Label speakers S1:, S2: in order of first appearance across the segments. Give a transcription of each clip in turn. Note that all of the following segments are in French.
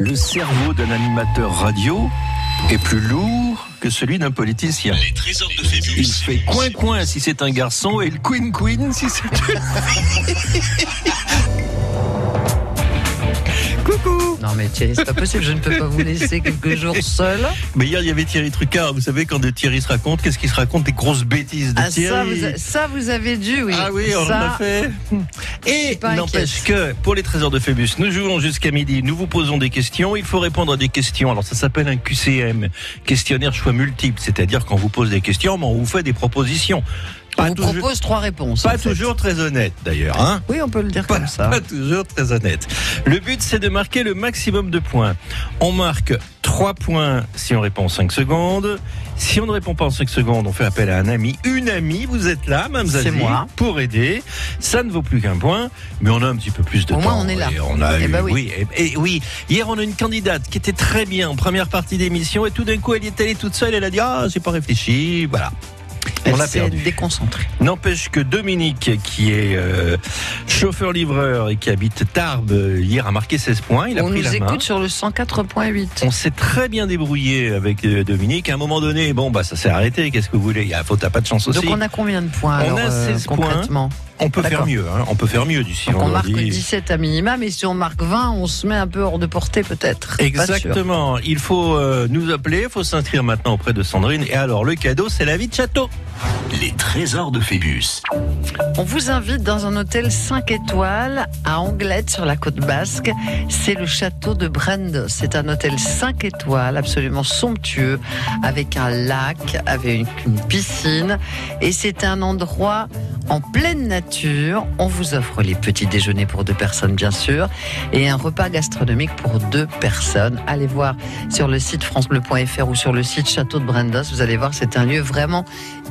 S1: Le cerveau d'un animateur radio est plus lourd que celui d'un politicien.
S2: Les trésors de Phébus.
S1: Il fait coin-coin si c'est un garçon et le queen-queen si c'est une
S3: Non mais Thierry, c'est pas possible, je ne peux pas vous laisser quelques jours seul.
S1: Mais hier, il y avait Thierry Trucard. Vous savez, quand Thierry se raconte, qu'est-ce qu'il se raconte Des grosses bêtises de
S3: Ah, ça,
S1: Thierry.
S3: vous, a- ça, vous avez dû, oui.
S1: Ah oui, on
S3: ça,
S1: en a fait. Et n'empêche que pour les trésors de Phébus, nous jouons jusqu'à midi. Nous vous posons des questions. Il faut répondre à des questions. Alors ça s'appelle un QCM, questionnaire choix multiple. C'est-à-dire qu'on vous pose des questions, mais on vous fait des propositions.
S3: On vous propose trois réponses.
S1: pas
S3: en fait.
S1: toujours très honnête d'ailleurs. Hein
S3: Oui, on peut le dire
S1: pas,
S3: comme ça.
S1: pas toujours très honnête. Le but, c'est de marquer le maximum de points. On marque 3 points si on répond en 5 secondes. Si on ne répond pas en 5 secondes, on fait appel à un ami. Une amie, vous êtes là, Mme Zazie,
S3: C'est moi.
S1: pour aider. Ça ne vaut plus qu'un point, mais on a un petit peu plus de
S3: Au
S1: temps.
S3: moins, on est là.
S1: Et on a
S3: Eh
S1: eu-
S3: ben oui.
S1: oui. Et, et oui, hier, on a une candidate qui était très bien en première partie d'émission, et tout d'un coup, elle y est allée toute seule, elle a dit, ah, j'ai pas réfléchi, voilà.
S3: Elle
S1: On perdu.
S3: déconcentrée.
S1: N'empêche que Dominique, qui est euh, chauffeur-livreur et qui habite Tarbes, euh, hier a marqué 16 points. Il a
S3: on
S1: pris
S3: nous
S1: la main.
S3: écoute sur le 104.8.
S1: On s'est très bien débrouillé avec euh, Dominique. À un moment donné, bon, bah, ça s'est arrêté. Qu'est-ce que vous voulez? Il y a faute à pas de chance aussi.
S3: Donc on a combien de points
S1: On
S3: alors,
S1: a
S3: euh,
S1: 16 points. On peut faire mieux. hein. On peut faire mieux d'ici
S3: on marque
S1: vendredi.
S3: 17 à minima, mais si on marque 20, on se met un peu hors de portée peut-être.
S1: Exactement. Il faut euh, nous appeler. Il faut s'inscrire maintenant auprès de Sandrine. Et alors, le cadeau, c'est la vie de château.
S2: Les trésors de Phébus.
S3: On vous invite dans un hôtel 5 étoiles à Anglette sur la côte basque. C'est le château de Brende. C'est un hôtel 5 étoiles absolument somptueux avec un lac, avec une piscine et c'est un endroit en pleine nature. On vous offre les petits déjeuners pour deux personnes bien sûr et un repas gastronomique pour deux personnes. Allez voir sur le site francebleu.fr ou sur le site Château de Brendos. Vous allez voir, c'est un lieu vraiment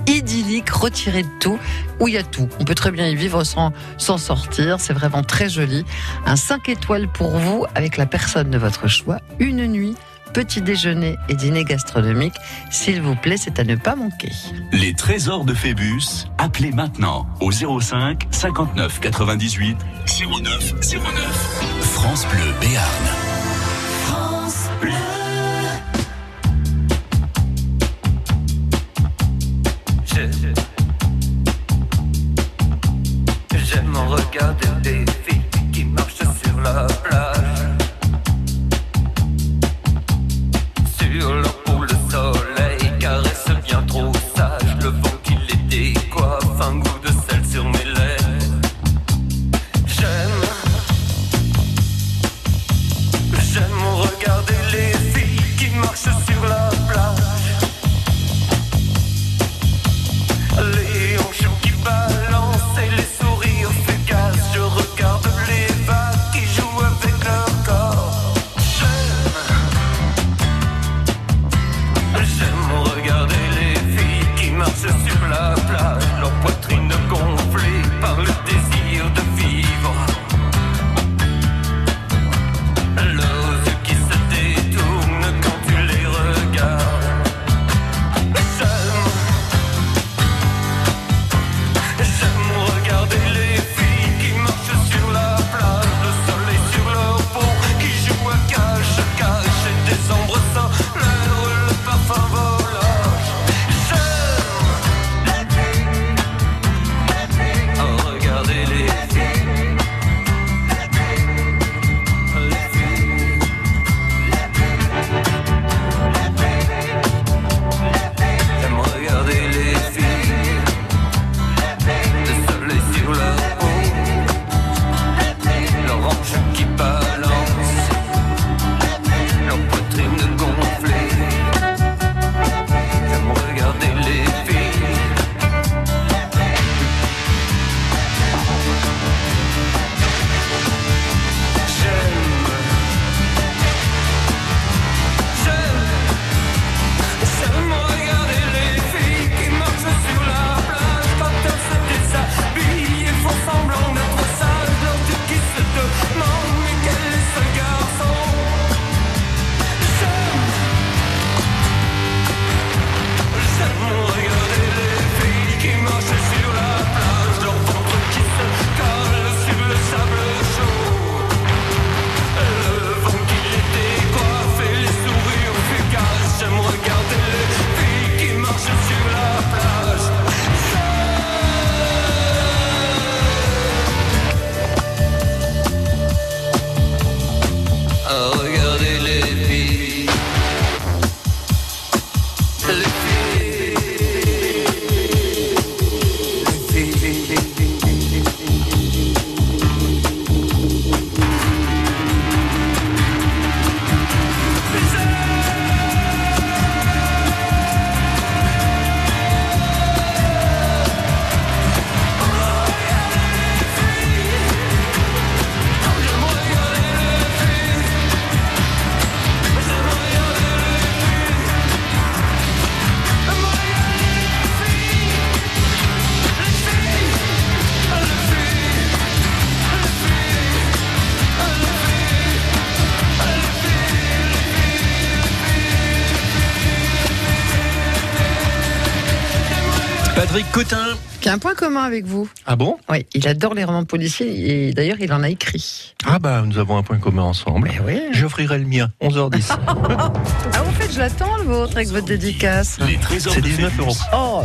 S3: idyllique, retiré de tout, où il y a tout. On peut très bien y vivre sans s'en sortir. C'est vraiment très joli. Un 5 étoiles pour vous avec la personne de votre choix. Une nuit, petit déjeuner et dîner gastronomique. S'il vous plaît, c'est à ne pas manquer.
S2: Les trésors de Phébus. Appelez maintenant au 05 59 98 09 09. France Bleu Béarn. France Bleu.
S4: J'aime regarder des filles qui marchent sur la plage.
S3: Commun avec vous.
S1: Ah bon?
S3: Oui, il adore les romans policiers et d'ailleurs, il en a écrit.
S1: Ah bah nous avons un point commun ensemble.
S3: Mais oui.
S1: J'offrirai le mien, 11h10.
S3: Ah, en fait, je l'attends, le vôtre, avec votre dédicace.
S2: Les trésors
S1: C'est
S2: de
S1: 19 euros.
S3: Oh.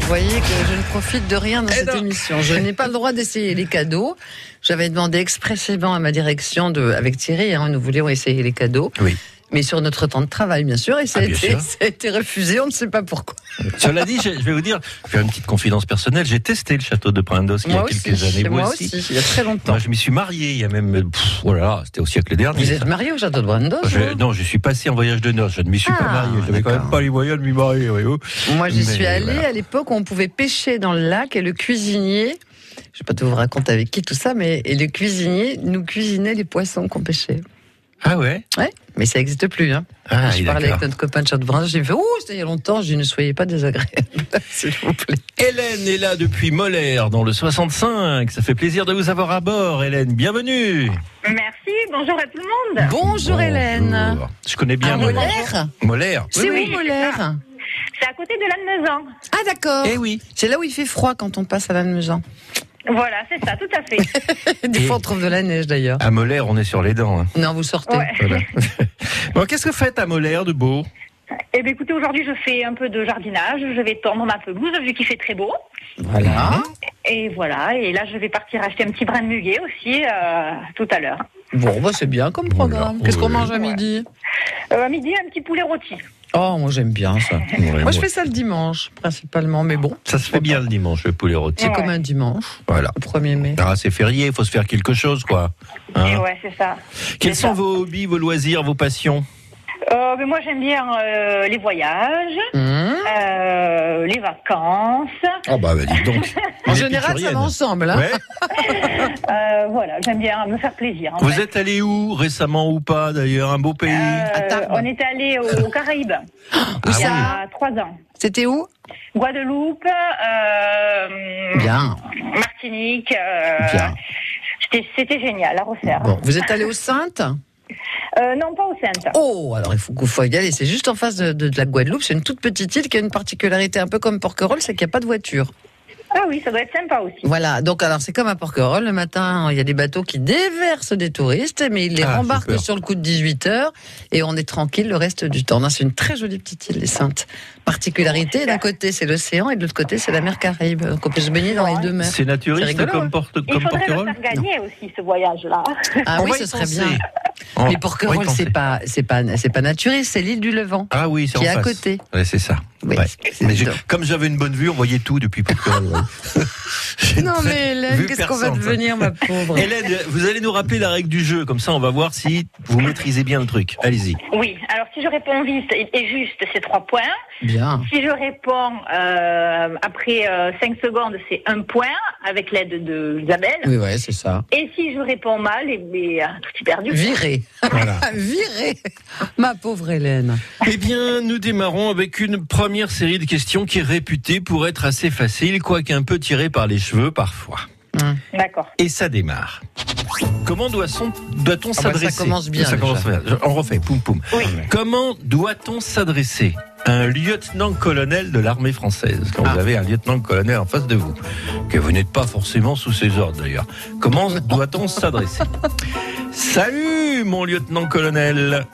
S3: Vous voyez que je ne profite de rien dans
S1: Eh
S3: cette
S1: non.
S3: émission. Je n'ai pas le droit d'essayer les cadeaux. J'avais demandé expressément à ma direction, de, avec Thierry, hein, nous voulions essayer les cadeaux.
S1: Oui.
S3: Mais sur notre temps de travail, bien sûr, et ça,
S1: Ah,
S3: a,
S1: bien
S3: été,
S1: sûr.
S3: ça a été refusé, on ne sait pas pourquoi.
S1: Cela dit, je vais vous dire, je vais faire une petite confidence personnelle. J'ai testé le château de Prindos il y a quelques
S3: aussi,
S1: années.
S3: moi aussi, il y a très longtemps.
S1: Moi, je m'y suis marié il y a même. Pff, oh là là, c'était au siècle dernier.
S3: Vous êtes marié au château de
S1: Je-
S3: vous
S1: non, je suis passé en voyage de noces. Je ne m'y suis pas
S3: Ah,
S1: marié. Je n'avais quand même pas les moyens de m'y marier. voyez-vous.
S3: Moi, j'y suis allée
S1: voilà.
S3: à l'époque où on pouvait pêcher dans le lac et le cuisinier, je vais pas tout vous raconter avec qui tout ça, mais et le cuisinier nous cuisinait les poissons qu'on pêchait.
S1: Ah ouais?
S3: Ouais, mais ça n'existe plus. Hein.
S1: Ah,
S3: je parlais avec notre copain de Château j'ai fait, ouh, c'était il y a longtemps, je dis, ne soyez pas désagréable, s'il vous plaît.
S1: Hélène est là depuis Molaire, dans le 65. Ça fait plaisir de vous avoir à bord, Hélène. Bienvenue.
S5: Merci, bonjour à tout le monde.
S3: Bonjour, Hélène.
S1: Je connais bien
S3: À
S1: Molaire.
S3: Molaire?
S1: Molaire.
S3: C'est
S5: oui,
S3: où Molaire?
S5: C'est à côté de Lannemezan.
S3: Ah d'accord.
S1: Eh oui.
S3: C'est là où il fait froid quand on passe à Lannemezan.
S5: Voilà, c'est ça, tout à fait.
S3: Des fois on trouve de la neige d'ailleurs.
S1: À Molaire, on est sur les dents. hein.
S3: Non, vous sortez.
S5: Ouais.
S1: Voilà. bon, qu'est-ce que vous faites à Molaire de beau?
S5: Eh bien, écoutez, aujourd'hui, je fais un peu de jardinage. Je vais tondre ma pelouse, vu qu'il fait très beau.
S3: Voilà.
S5: Et voilà, et là, je vais partir acheter un petit brin de muguet aussi euh, tout à l'heure.
S3: Bon, bah, c'est bien comme programme.
S1: Voilà.
S3: Qu'est-ce qu'on mange à midi?
S5: Euh, à midi, un petit poulet rôti.
S3: Oh, moi j'aime bien ça.
S1: Ouais,
S3: Moi je fais ça le dimanche, principalement, mais bon,
S1: Ça se fait bien le dimanche, le poulet rôti.
S3: c'est
S5: Ouais.
S3: comme un dimanche,
S1: Voilà.
S3: le 1er mai.
S1: Ah, c'est férié, il faut se faire quelque chose, quoi. Hein
S5: Et ouais, c'est ça.
S1: Quels sont
S5: ça.
S1: vos hobbies, vos loisirs, vos passions?
S5: Euh, mais moi, j'aime bien euh, les voyages,
S3: Hum.
S5: euh, les vacances.
S1: Oh bah, bah dites donc.
S3: En général, ça va ensemble. Hein
S1: Ouais.
S5: Euh, voilà, j'aime bien me faire plaisir. en
S1: Vous
S5: fait.
S1: êtes allé où récemment ou pas d'ailleurs Un beau pays
S5: Euh, on est allé aux Caraïbes
S3: Où
S5: il y
S3: ça
S5: a trois ans.
S3: C'était où
S5: Guadeloupe, euh,
S3: Bien.
S5: Martinique. euh,
S3: Bien.
S5: c'était- génial à refaire.
S3: Bon, vous êtes allé au Saintes
S5: Euh, non, pas au Sainte.
S3: Oh, alors il faut faut y aller. C'est juste en face de, de- de la Guadeloupe. C'est une toute petite île qui a une particularité un peu comme Porquerolles, c'est qu'il n'y a pas de voiture.
S5: Ah oui, ça doit être sympa aussi.
S3: Voilà. Donc alors c'est comme à Porquerolles. Le matin, il y a des bateaux qui déversent des touristes, mais ils les
S1: Ah,
S3: rembarquent sur le coup de 18 heures et on est tranquille le reste du temps. C'est une très jolie petite île, les Saintes. Particularité, d'un côté c'est l'océan et de l'autre côté c'est la mer Caraïbe. Donc on peut se baigner dans les deux mers.
S1: C'est naturiste comme,
S3: hein.
S1: Porte,
S5: Il
S1: comme
S5: faudrait le faire gagner aussi, ce voyage-là.
S3: Ah
S1: On
S3: oui, ce serait bien.
S1: On-
S3: Mais Porquerolles, c'est pas, c'est pas, c'est pas naturiste, c'est l'île du Levant.
S1: Ah oui, c'est
S3: qui
S1: en
S3: est à
S1: face.
S3: côté.
S1: Ouais, c'est ça.
S3: Oui,
S1: Ouais.
S3: c'est-
S1: Mais comme j'avais une bonne vue, on voyait tout depuis Porquerolles.
S3: Non
S1: très-
S3: mais Hélène, qu'est-ce qu'on va devenir, ma pauvre
S1: Hélène, vous allez nous rappeler la règle du jeu, comme ça on va voir si vous maîtrisez bien le truc. Allez-y.
S5: Oui, alors si je réponds vite et et juste, c'est trois points.
S3: Bien.
S5: Si je réponds euh, après 5 secondes, c'est un point avec l'aide de Isabelle.
S3: Oui, ouais, c'est ça.
S5: Et si je réponds mal, et bien, tout est perdu.
S3: Viré.
S1: Voilà.
S3: Viré. Ma pauvre Hélène.
S1: Eh bien, nous démarrons avec une première série de questions qui est réputée pour être assez facile, quoique un peu tirée par les cheveux parfois.
S5: D'accord.
S1: Et ça démarre. Comment doit-on
S3: Ah bah, ça
S1: s'adresser
S3: commence bien,
S1: Ça commence bien. On refait, poum poum.
S5: Oui.
S1: Comment doit-on s'adresser à un lieutenant-colonel de l'armée française quand
S3: Ah.
S1: vous avez un lieutenant-colonel en face de vous, que vous n'êtes pas forcément sous ses ordres d'ailleurs? Comment doit-on s'adresser? Salut mon lieutenant-colonel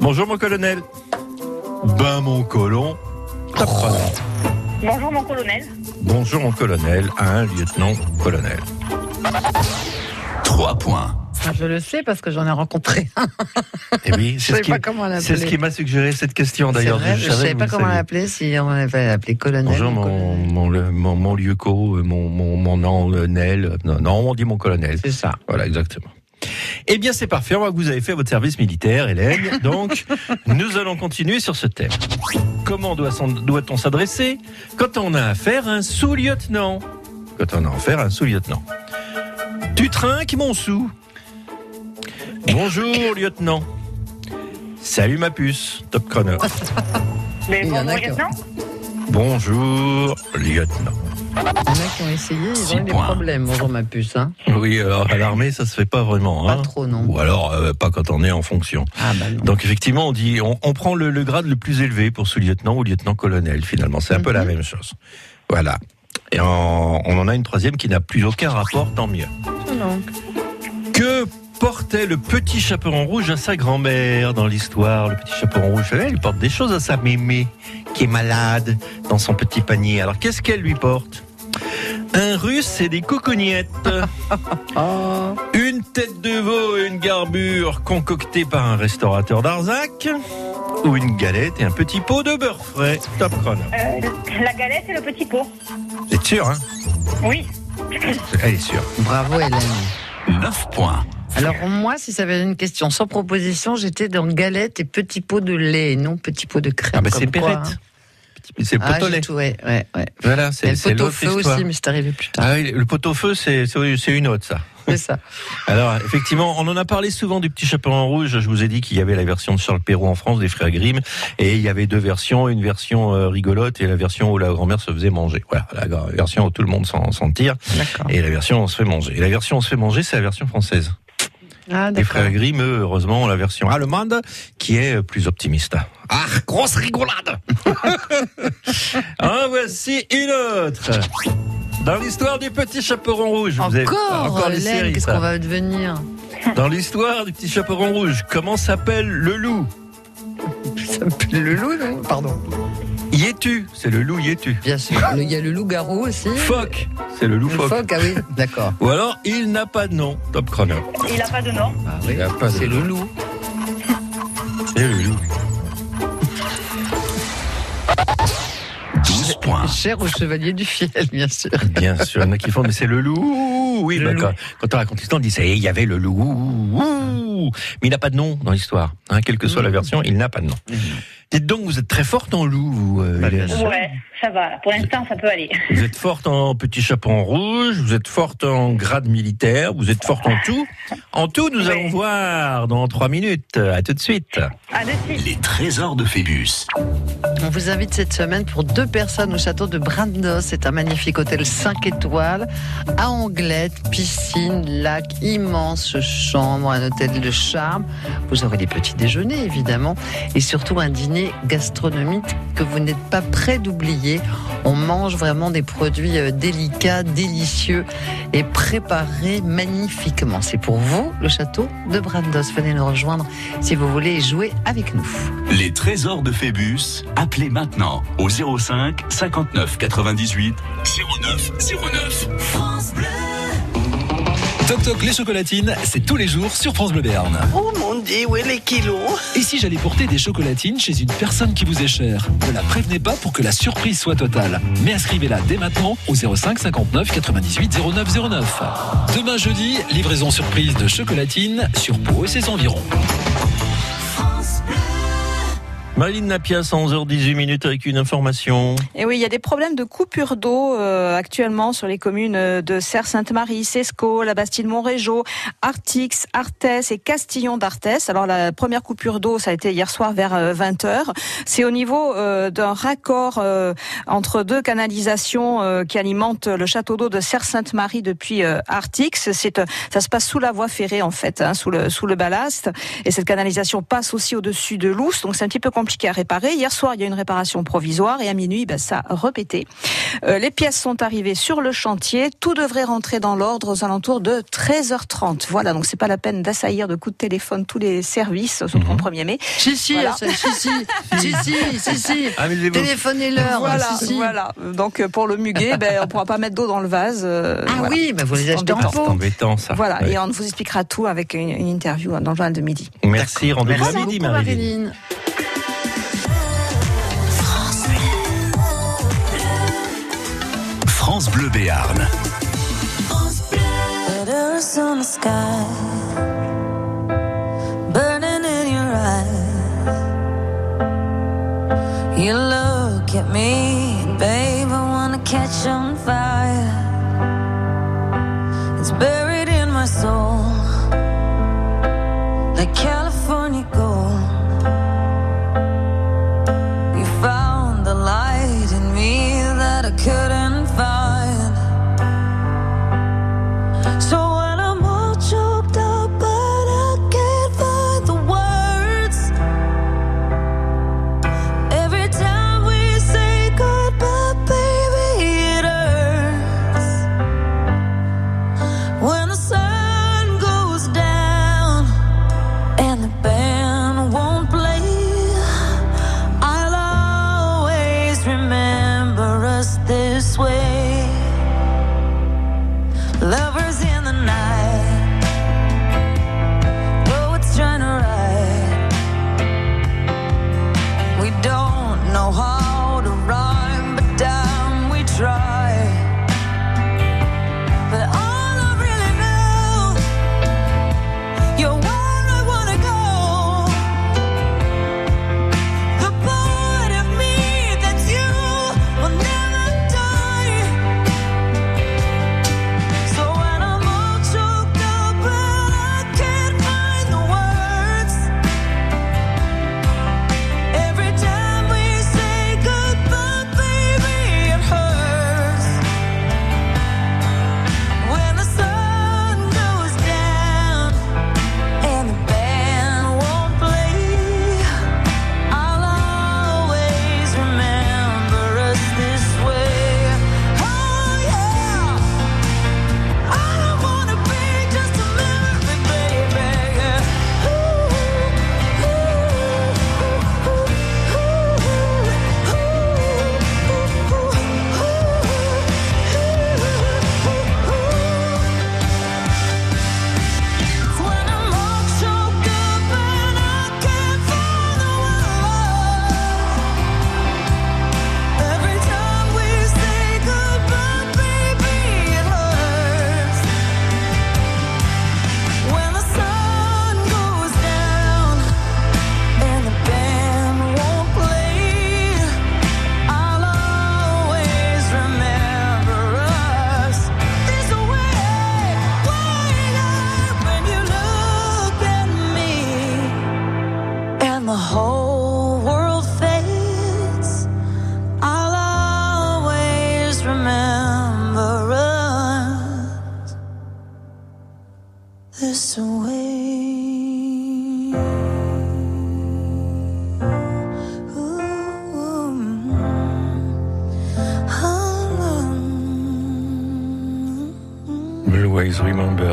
S1: Bonjour mon colonel Ben mon colon problème.
S5: Bonjour mon colonel.
S1: Bonjour mon colonel à un lieutenant-colonel.
S2: 3 points.
S3: Ah, je le sais parce que j'en ai rencontré un.
S1: Eh oui,
S3: Je
S1: c'est
S3: ne
S1: ce
S3: savais
S1: qui,
S3: pas comment l'appeler.
S1: c'est ce qui m'a suggéré cette question d'ailleurs.
S3: Je ne savais pas comment l'appeler, si on avait appelé colonel.
S1: Bonjour
S3: ou
S1: mon,
S3: colonel.
S1: mon, le- mon, mon lieuco, mon, mon, mon colonel. Non, non, on dit mon colonel.
S3: C'est ça.
S1: Voilà, exactement. Eh bien, c'est parfait. On voit que vous avez fait votre service militaire, Hélène. Donc, nous allons continuer sur ce thème. Comment doit-on s'adresser quand on a affaire à un sous-lieutenant? Quand on a affaire à un sous-lieutenant. Tu trinques, mon sou Bonjour, lieutenant. Salut, ma puce. Top chrono.
S5: Mais bonjour lieutenant.
S1: Bonjour, lieutenant.
S3: Il y en a qui ont essayé, ils ont eu des problèmes. Bonjour ma puce. Hein.
S1: Oui, alors à l'armée, ça se fait pas vraiment.
S3: Pas
S1: hein.
S3: trop, non.
S1: Ou alors, euh, pas quand on est en fonction.
S3: Ah bah non.
S1: Donc effectivement, on dit, on, on prend le, le grade le plus élevé pour sous-lieutenant ou lieutenant-colonel. Finalement, c'est un peu
S3: Mhm.
S1: la même chose. Voilà. Et on en a une troisième qui n'a plus aucun rapport, tant mieux. Que portait le petit chaperon rouge à sa grand-mère dans l'histoire Le petit chaperon rouge, vous savez, il porte des choses à sa mémé qui est malade dans son petit panier. Alors qu'est-ce qu'elle lui porte? Un russe et des cocognettes. Une tête de veau et une garbure concoctée par un restaurateur d'Arzac ou une galette et un petit pot de beurre frais. Top chrono.
S5: Euh, la galette et le petit pot.
S1: Vous êtes sûr, hein?
S5: Oui.
S1: Elle est sûre.
S3: bravo Hélène.
S2: 9 points.
S3: Alors moi, si ça avait une question sans proposition, j'étais dans galette et petit pot de lait, non petit pot de crème.
S1: Ah bah c'est Perrette.
S3: hein.
S1: C'est le pot au
S3: j'ai
S1: lait.
S3: tout, ouais, ouais, ouais.
S1: Voilà,
S3: Et
S1: c'est
S3: le pot au feu
S1: histoire.
S3: aussi, mais c'est arrivé plus tard.
S1: Ah oui, le pot au feu, c'est une autre, ça.
S3: C'est ça.
S1: Alors, effectivement, on en a parlé souvent du petit chaperon rouge. Je vous ai dit qu'il y avait la version de Charles Perrault en France, des frères Grimm, et il y avait deux versions, une version euh, rigolote et la version où la grand-mère se faisait manger. Voilà, la version où tout le monde s'en tire, et la version où on se fait manger. Et la version où on se fait manger, c'est la version française.
S3: Ah,
S1: Les
S3: d'accord.
S1: frères Grimm, eux, heureusement, ont la version allemande qui est plus optimiste. Ah, grosse rigolade En voici une autre Dans l'histoire du petit chaperon rouge. vous avez-
S3: Encore,
S1: séries,
S3: qu'est-ce qu'on va devenir
S1: Dans l'histoire du petit chaperon rouge, comment s'appelle le loup?
S3: Ça s'appelle le loup, non? Pardon.
S1: Yétu, c'est le loup Yétu.
S3: Bien sûr. Il y a le loup-garou aussi.
S1: Phoque, c'est le loup
S3: Le
S1: phoque.
S3: phoque, ah oui, d'accord.
S1: Ou alors, il n'a pas de nom. Top chrono.
S5: Il n'a pas de nom.
S3: Ah oui,
S1: Il a pas de
S3: c'est le
S1: loup.
S3: loup.
S1: C'est le loup.
S2: 12 points.
S3: Cher au chevalier du fiel, bien sûr.
S1: Bien sûr, il y en a qui font, mais c'est le loup. Oui,
S3: Le
S1: bah,
S3: loup.
S1: Quand, quand on raconte l'histoire, on dit, il y avait le loup. Mais il n'a pas de nom dans l'histoire. Hein, quelle que soit la version, il n'a pas de nom. Dites donc, vous êtes très forte en loup, vous, euh,
S3: Bah.
S5: Ouais, ça va. Pour l'instant, ça peut aller.
S1: Vous êtes forte en petit chaperon rouge, vous êtes forte en grade militaire, vous êtes forte en tout. En tout, nous
S5: Ouais.
S1: allons voir dans trois minutes. À tout de suite.
S5: À de suite.
S2: Les trésors de Phébus.
S3: On vous invite cette semaine pour deux personnes au château de Brandos. C'est un magnifique hôtel 5 étoiles à Anglette, piscine, lac, immense chambre, un hôtel de charme. Vous aurez des petits déjeuners évidemment et surtout un dîner gastronomique que vous n'êtes pas prêt d'oublier. On mange vraiment des produits euh, délicats, délicieux et préparés magnifiquement. C'est pour vous le château de Brandos. Venez nous rejoindre si vous voulez jouer avec nous.
S2: Les trésors de Phébus. Appelez maintenant au 05 59 98 09 09.
S6: Toc Toc les chocolatines, c'est tous les jours sur France Bleu Béarn.
S7: Oh mon dieu, où est les kilos?
S6: Et si j'allais porter des chocolatines chez une personne qui vous est chère? Ne la prévenez pas pour que la surprise soit totale. Mais inscrivez-la dès maintenant au 05 59 98 09 09. Demain jeudi, livraison surprise de chocolatines sur Pau et ses environs.
S1: Marilyn Napias, à 11h18 minutes avec une information.
S8: Et oui, il y a des problèmes de coupure d'eau euh, actuellement sur les communes euh, de Serre-Sainte-Marie, Sesco, la Bastide-Montrégeau, Artix, Arthès et Castillon d'Arthès. Alors la première coupure d'eau, ça a été hier soir vers 20h. C'est au niveau euh, d'un raccord euh, entre deux canalisations euh, qui alimentent le château d'eau de Serre-Sainte-Marie depuis euh, Artix. C'est euh, ça se passe sous la voie ferrée en fait, hein, sous le sous le ballast. Et cette canalisation passe aussi au-dessus de Lousse, donc c'est un petit peu compliqué à réparer. Hier soir, il y a eu une réparation provisoire et à minuit, ben, ça a repété. Euh, les pièces sont arrivées sur le chantier. Tout devrait rentrer dans l'ordre aux alentours de 13h30. Voilà, donc c'est pas la peine d'assaillir de coups de téléphone tous les services, surtout au 1er mai.
S3: Si, si,
S8: Voilà.
S3: si, si, si, si, si, si.
S1: Amusez-vous.
S3: Téléphonez-leur.
S8: Voilà,
S3: si, si.
S8: voilà. Donc euh, pour le muguet, ben, on pourra pas mettre d'eau dans le vase. euh,
S3: Ah
S8: voilà.
S3: oui, bah vous les achetez en.
S1: Ah, c'est
S3: pot.
S1: embêtant, ça.
S8: Voilà,
S1: Ouais.
S8: et on vous expliquera tout avec une, une interview dans le journal de midi.
S1: Merci, rendez-vous à
S3: Merci
S1: midi,
S3: beaucoup,
S2: France Bleu Béarn.
S9: Burning in your eyes. You look at me, babe, I wanna catch on fire. It's buried in my soul, like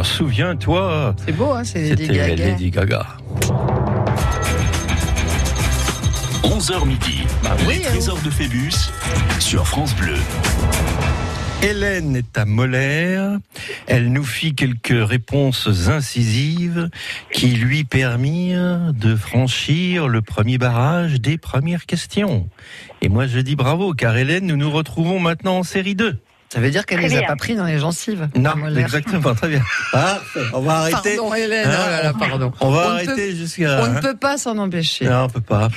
S1: Souviens-toi.
S3: C'est beau, hein, c'est Lady
S1: C'était
S3: Gaga.
S1: Lady Gaga.
S2: 11h midi,
S3: oui,
S2: les trésors de Phébus sur France Bleu.
S1: Hélène est à Molaire. Elle nous fit quelques réponses incisives qui lui permirent de franchir le premier barrage des premières questions. Et moi, je dis bravo, car Hélène, nous nous retrouvons maintenant en série 2.
S3: Ça veut dire qu'elle
S5: Très
S3: les a
S5: bien.
S3: pas pris dans les gencives.
S1: Non, exactement, très bien. Ah, on va arrêter.
S3: Pardon, Hélène.
S1: Hein,
S3: oh là là, pardon.
S1: On va
S3: On ne
S1: arrêter
S3: peut-
S1: jusqu'à.
S3: On ne
S1: hein.
S3: peut pas s'en empêcher.
S1: Non, on peut pas.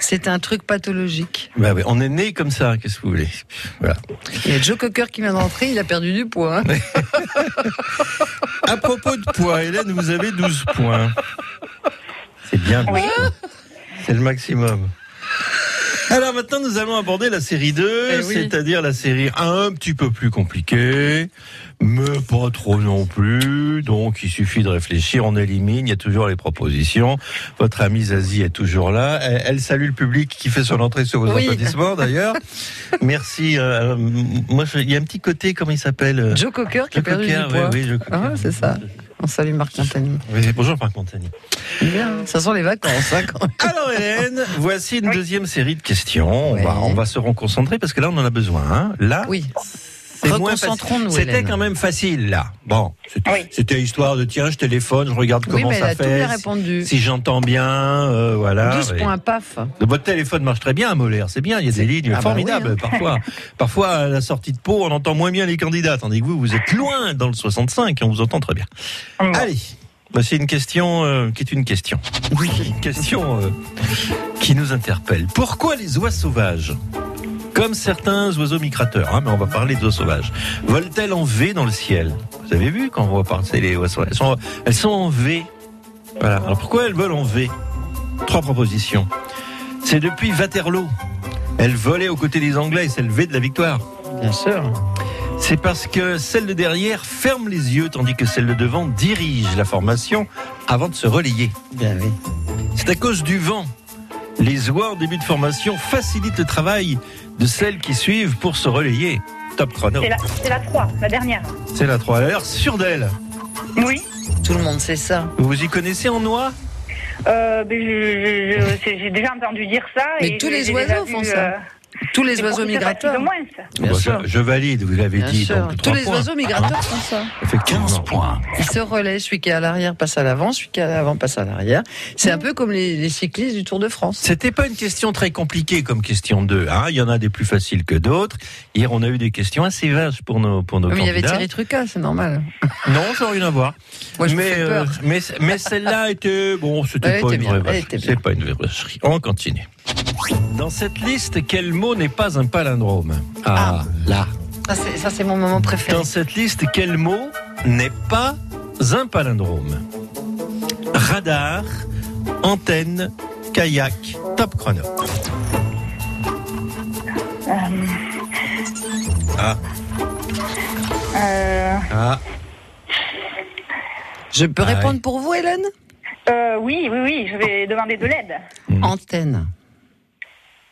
S3: C'est un truc pathologique.
S1: Bah oui, on est né comme ça, qu'est-ce que vous voulez? Voilà.
S3: Il y a Joe Cocker qui vient d'entrer, il a perdu du poids. hein.
S1: À propos de poids, Hélène, vous avez 12 points. C'est bien. 12 points. C'est le maximum. Alors maintenant, nous allons aborder la série 2,
S3: Eh oui.
S1: c'est-à-dire la série un petit peu plus compliquée, mais pas trop non plus. Donc, il suffit de réfléchir, on élimine, il y a toujours les propositions. Votre amie Zazie est toujours là. Elle, elle salue le public qui fait son entrée sur vos
S3: Oui.
S1: applaudissements, d'ailleurs. Merci. euh, moi, je- il y a un petit côté, comment il s'appelle euh,
S3: Joe Cocker qui a perdu
S1: Cocker,
S3: du poids.
S1: oui, oui, Joe Cocker.
S3: Ah, c'est ça. On salue Marc Montagny.
S1: Oui, bonjour Marc Montagny.
S3: Bien, ça sent les vacances. Hein, quand.
S1: Alors Hélène, voici une deuxième série de questions. On,
S3: Ouais.
S1: va, on va se reconcentrer parce que là on en a besoin. hein. Là,
S3: Oui.
S1: C'est moins
S3: Reconcentrons-nous,
S1: facile. C'était quand même facile là. Bon, c'était
S5: Oui.
S1: histoire de tiens, je téléphone, je regarde
S3: Oui,
S1: comment
S3: mais
S1: ça fait.
S3: répondu.
S1: Si j'entends bien, euh, voilà.
S3: 12
S1: oui.
S3: points, paf.
S1: Votre téléphone marche très bien à Molaire, c'est bien, il y a des lignes
S3: Ah bah
S1: formidables
S3: oui, hein.
S1: parfois. Parfois à la sortie de Pau, on entend moins bien les candidats, tandis que vous, vous êtes loin dans le 65 et on vous entend très bien. Allez, voici une question euh, qui est une question. Oui, une question euh, qui nous interpelle. Pourquoi les oies sauvages? Comme certains oiseaux migrateurs, hein, mais on va parler d'oies sauvages, volent-elles en V dans le ciel? Vous avez vu quand on va passer les oies sauvages elles sont, elles sont en V. Voilà. Alors pourquoi elles volent en V? Trois propositions. C'est depuis Waterloo. Elles volaient aux côtés des Anglais et c'est le V de la victoire.
S3: Bien sûr.
S1: C'est parce que celle de derrière ferme les yeux tandis que celle de devant dirige la formation avant de se relayer.
S3: Bien oui.
S1: C'est à cause du vent. Les oies en début de formation facilitent le travail de celles qui suivent pour se relayer. Top chrono.
S5: C'est la, c'est la 3, la dernière.
S1: C'est la 3. Elle a l'air sûre d'elle.
S5: Oui.
S3: Tout le monde sait ça.
S1: Vous y connaissez en noix?
S5: Euh, ben, je- je- je- c'est- J'ai déjà entendu dire ça.
S3: Mais
S5: et
S3: tous
S5: je-
S3: les
S5: j'ai
S3: oiseaux font
S5: vu,
S3: ça. Tous les oiseaux migrateurs.
S5: moins.
S3: Bien
S1: Bah,
S3: sûr.
S1: je, je valide, vous l'avez
S3: Bien
S1: dit.
S3: sûr.
S1: donc
S3: Tous les
S1: points.
S3: oiseaux migrateurs font ça.
S1: Effectivement.
S2: 15 points.
S3: Ils se relaient, celui qui est à l'arrière passe à l'avant, celui qui est à l'avant passe à l'arrière. C'est un peu comme les, les cyclistes du Tour de France.
S1: C'était pas une question très compliquée comme question 2. Hein. Il y en a des plus faciles que d'autres. Hier, on a eu des questions assez vaches pour nos, pour nos
S3: Mais il y avait
S1: candidats.
S3: Thierry Trucas, c'est normal.
S1: Non, ça n'a rien à voir.
S3: Moi, je me
S1: mais,
S3: fais peur.
S1: euh, mais, mais celle-là était, bon, c'était pas une vraie vacherie. C'est pas une vraie vacherie. On continue. Dans cette liste, quel mot n'est pas un palindrome Ah, là.
S3: Ça, c'est- mon moment préféré.
S1: Dans cette liste, quel mot n'est pas un palindrome Radar, antenne, kayak, top chrono. Ah,
S5: Euh,
S1: ah.
S3: Je peux
S1: Ah
S3: répondre
S1: ouais.
S3: pour vous, Hélène?
S5: Euh, oui, oui, oui, je vais demander de l'aide.
S3: Antenne.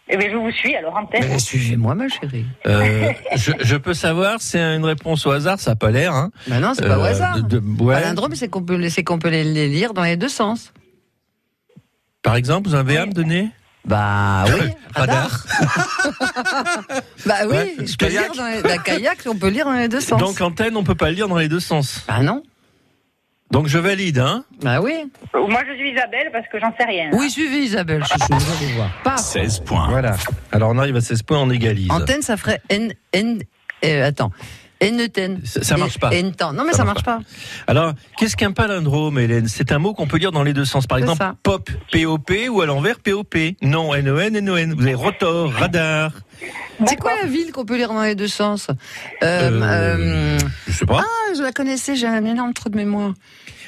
S5: Eh bien, je vous suis, alors antenne.
S3: Mais Suivez-moi, ma chérie.
S1: Euh, je, je peux savoir, c'est une réponse au hasard, ça n'a pas l'air. Hein.
S3: Bah non, c'est pas au
S1: Euh,
S3: hasard.
S1: de- de- ouais.
S3: Palindrome, c'est qu'on peut, c'est qu'on peut les, lire dans les deux sens.
S1: Par exemple, vous avez à me donner
S3: Bah oui,
S1: Radar.
S3: bah oui,
S1: Ouais,
S3: je peux
S1: kayak.
S3: lire dans les, la kayak, on peut lire dans les deux sens.
S1: Donc antenne, on peut pas lire dans les deux sens.
S3: bah non,
S1: Donc je valide, hein
S3: bah oui.
S5: Moi, je suis Isabelle parce que j'en sais rien.
S3: Oui, suivi Isabelle, je suis vous allez voir. Paf.
S2: 16 points.
S1: Voilà. Alors on arrive à 16 points, on égalise.
S3: Antenne, ça ferait N, N, euh, attends, N-ten.
S1: Ça- ça marche pas.
S3: N-temps. Non, mais
S1: Ça
S3: ça,
S1: marche
S3: marche pas.
S1: Alors, qu'est-ce qu'un palindrome, Hélène? C'est un mot qu'on peut lire dans les deux sens. Par exemple,
S3: ça.
S1: pop, P-O-P, ou à l'envers, P-O-P. Non, N-O-N, N-O-N. Vous avez rotor, radar.
S3: C'est quoi la ville qu'on peut lire dans les deux sens euh,
S1: Euh,
S3: euh,
S1: Je sais pas.
S3: Ah, je la connaissais, j'ai un énorme trou de mémoire.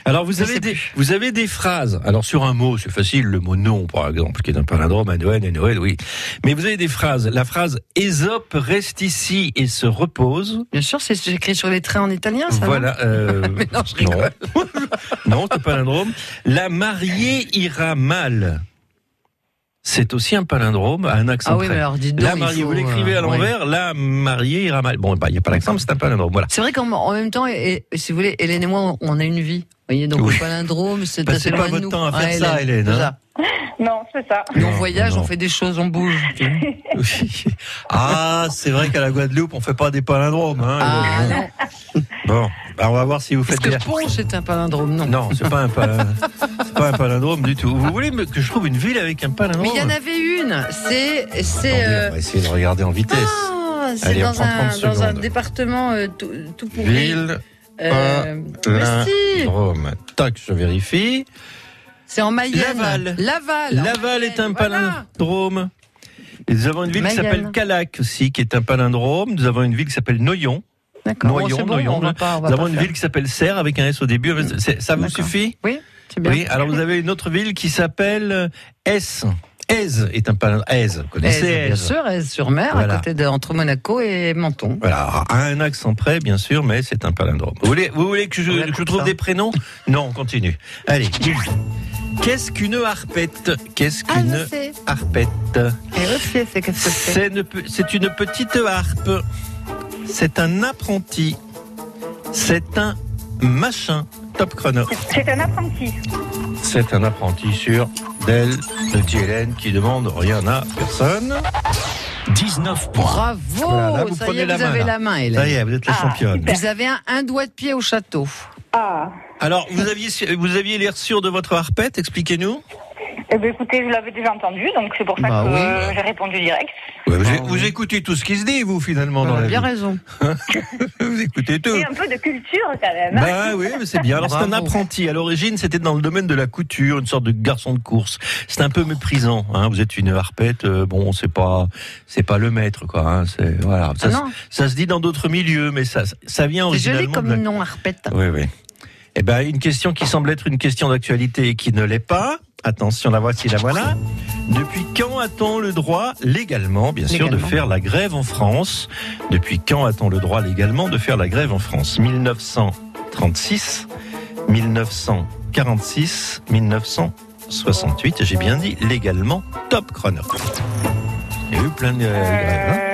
S1: Alors, vous avez, des,
S3: plus.
S1: vous avez des phrases. Alors, sur un mot, c'est facile. Le mot non, par exemple, qui est un palindrome, N-O-N, N-O-N, oui. Mais vous avez des phrases. La phrase Ésope reste ici et se repose.
S3: Bien sûr, c'est écrit sur les trains en italien, ça.
S1: Voilà. euh,
S3: Mais non, je rigole.
S1: Non, non c'est palindrome. La mariée ira mal. C'est aussi un palindrome à un accent
S3: Ah oui,
S1: près.
S3: mais alors dites donc.
S1: La mariée,
S3: faut,
S1: vous l'écrivez
S3: euh,
S1: à l'envers, la mariée ira mal. Bon, bah, il n'y a pas l'accent, mais c'est un palindrome. Voilà.
S3: C'est vrai qu'en en même temps, et, si vous voulez, Hélène et moi, on a une vie. Vous voyez, donc
S1: Oui.
S3: le palindrome, c'est
S1: Passez
S3: assez
S1: pas votre
S3: nous.
S1: temps à faire
S3: Ouais,
S1: ça, Hélène,
S3: c'est
S1: hein.
S5: Non, c'est ça.
S3: Nous, on voyage,
S1: non.
S3: on fait des choses, on bouge.
S1: Oui. Ah, c'est vrai qu'à la Guadeloupe, on fait pas des palindromes. Hein,
S3: Ah non,
S1: Bon, bah, on va voir si vous
S3: parce
S1: faites
S3: que
S1: des...
S3: Ponche c'est un palindrome, non.
S1: Non, c'est pas un palindrome. c'est pas un palindrome du tout. Vous voulez que je trouve une ville avec un palindrome
S3: Mais il y en avait une. C'est, euh,
S1: On va essayer de regarder en vitesse.
S3: ah, c'est
S1: Allez, on
S3: dans
S1: prend 30
S3: un, dans un département euh, tout, tout pourri.
S1: Ville,
S3: Euh, mais si,
S1: palindrome. Tac, je vérifie.
S3: C'est en Mayenne.
S1: Laval.
S3: Laval.
S1: est un
S3: Voilà.
S1: palindrome. Et nous avons une ville qui s'appelle Calac aussi, qui est un palindrome. Nous avons une ville qui s'appelle Noyon.
S3: D'accord.
S1: Noyon,
S3: Bon, c'est bon,
S1: Noyon.
S3: on pas, on
S1: Nous avons une
S3: faire.
S1: ville qui s'appelle Serre avec un S au début. C'est- Ça vous suffit
S3: Oui, c'est bien.
S1: Oui. Alors vous avez une autre ville qui s'appelle euh, S. Aise est un palindrome. Aise, vous connaissez
S3: Aise, bien sûr, Aise sur mer,
S1: Voilà.
S3: à côté de, entre Monaco et Menton.
S1: Voilà, à un accent près, bien sûr, mais c'est un palindrome. Vous voulez, vous voulez que je, que trouve
S3: ça.
S1: des prénoms? Non, on continue. Allez. Qu'est-ce qu'une harpette Qu'est-ce
S3: Ah,
S1: qu'une harpette
S3: c'est qu'est-ce que c'est.
S1: C'est une, petite harpe. C'est un apprenti. C'est un machin. Top chrono.
S5: C'est un apprenti.
S1: C'est un apprenti sur Del de Hélène qui demande rien à personne.
S2: 19 points.
S3: Bravo
S1: Voilà, là, vous
S3: Ça y
S1: prenez
S3: est,
S1: la
S3: vous
S1: main,
S3: avez
S1: là.
S3: la main,
S1: Ça y
S3: Hélène.
S1: est, vous êtes la
S5: Ah,
S1: championne.
S5: super.
S3: Vous avez un, un doigt de pied au château.
S5: Ah.
S1: Alors, vous aviez, vous aviez l'air sûr de votre harpette, expliquez-nous.
S5: Eh bien, écoutez, je l'avais déjà entendu, donc c'est pour ça
S3: Bah
S5: que
S3: oui.
S5: euh, j'ai répondu direct.
S1: Ouais, vous,
S3: Ah,
S1: vous
S3: oui.
S1: écoutez tout ce qui se dit, vous, finalement,
S3: Vous
S1: dans la
S3: avez bien
S1: vie.
S3: raison.
S1: Vous écoutez tout.
S5: Et un peu de culture, quand même.
S1: Bah oui, mais c'est bien. Alors c'est un apprenti. À l'origine, c'était dans le domaine de la couture, une sorte de garçon de course. C'est un peu méprisant. Hein. Vous êtes une harpette. euh, bon, c'est pas, c'est pas le maître, quoi. Hein. C'est voilà. Ça,
S3: Ah
S1: ça se dit dans d'autres milieux, mais ça, ça vient
S3: c'est joli
S1: originalement.
S3: comme
S1: de la-
S3: nom, Arpette.
S1: Oui, oui. Eh ben, une question qui semble être une question d'actualité et qui ne l'est pas. Attention, la voici, la voilà. Depuis quand a-t-on le droit légalement, bien sûr, de faire la grève en France? Depuis quand a-t-on le droit légalement de faire la grève en France? 1936, 1946, 1968. J'ai bien dit légalement. Top chrono. Il y a eu plein de euh, grèves. hein.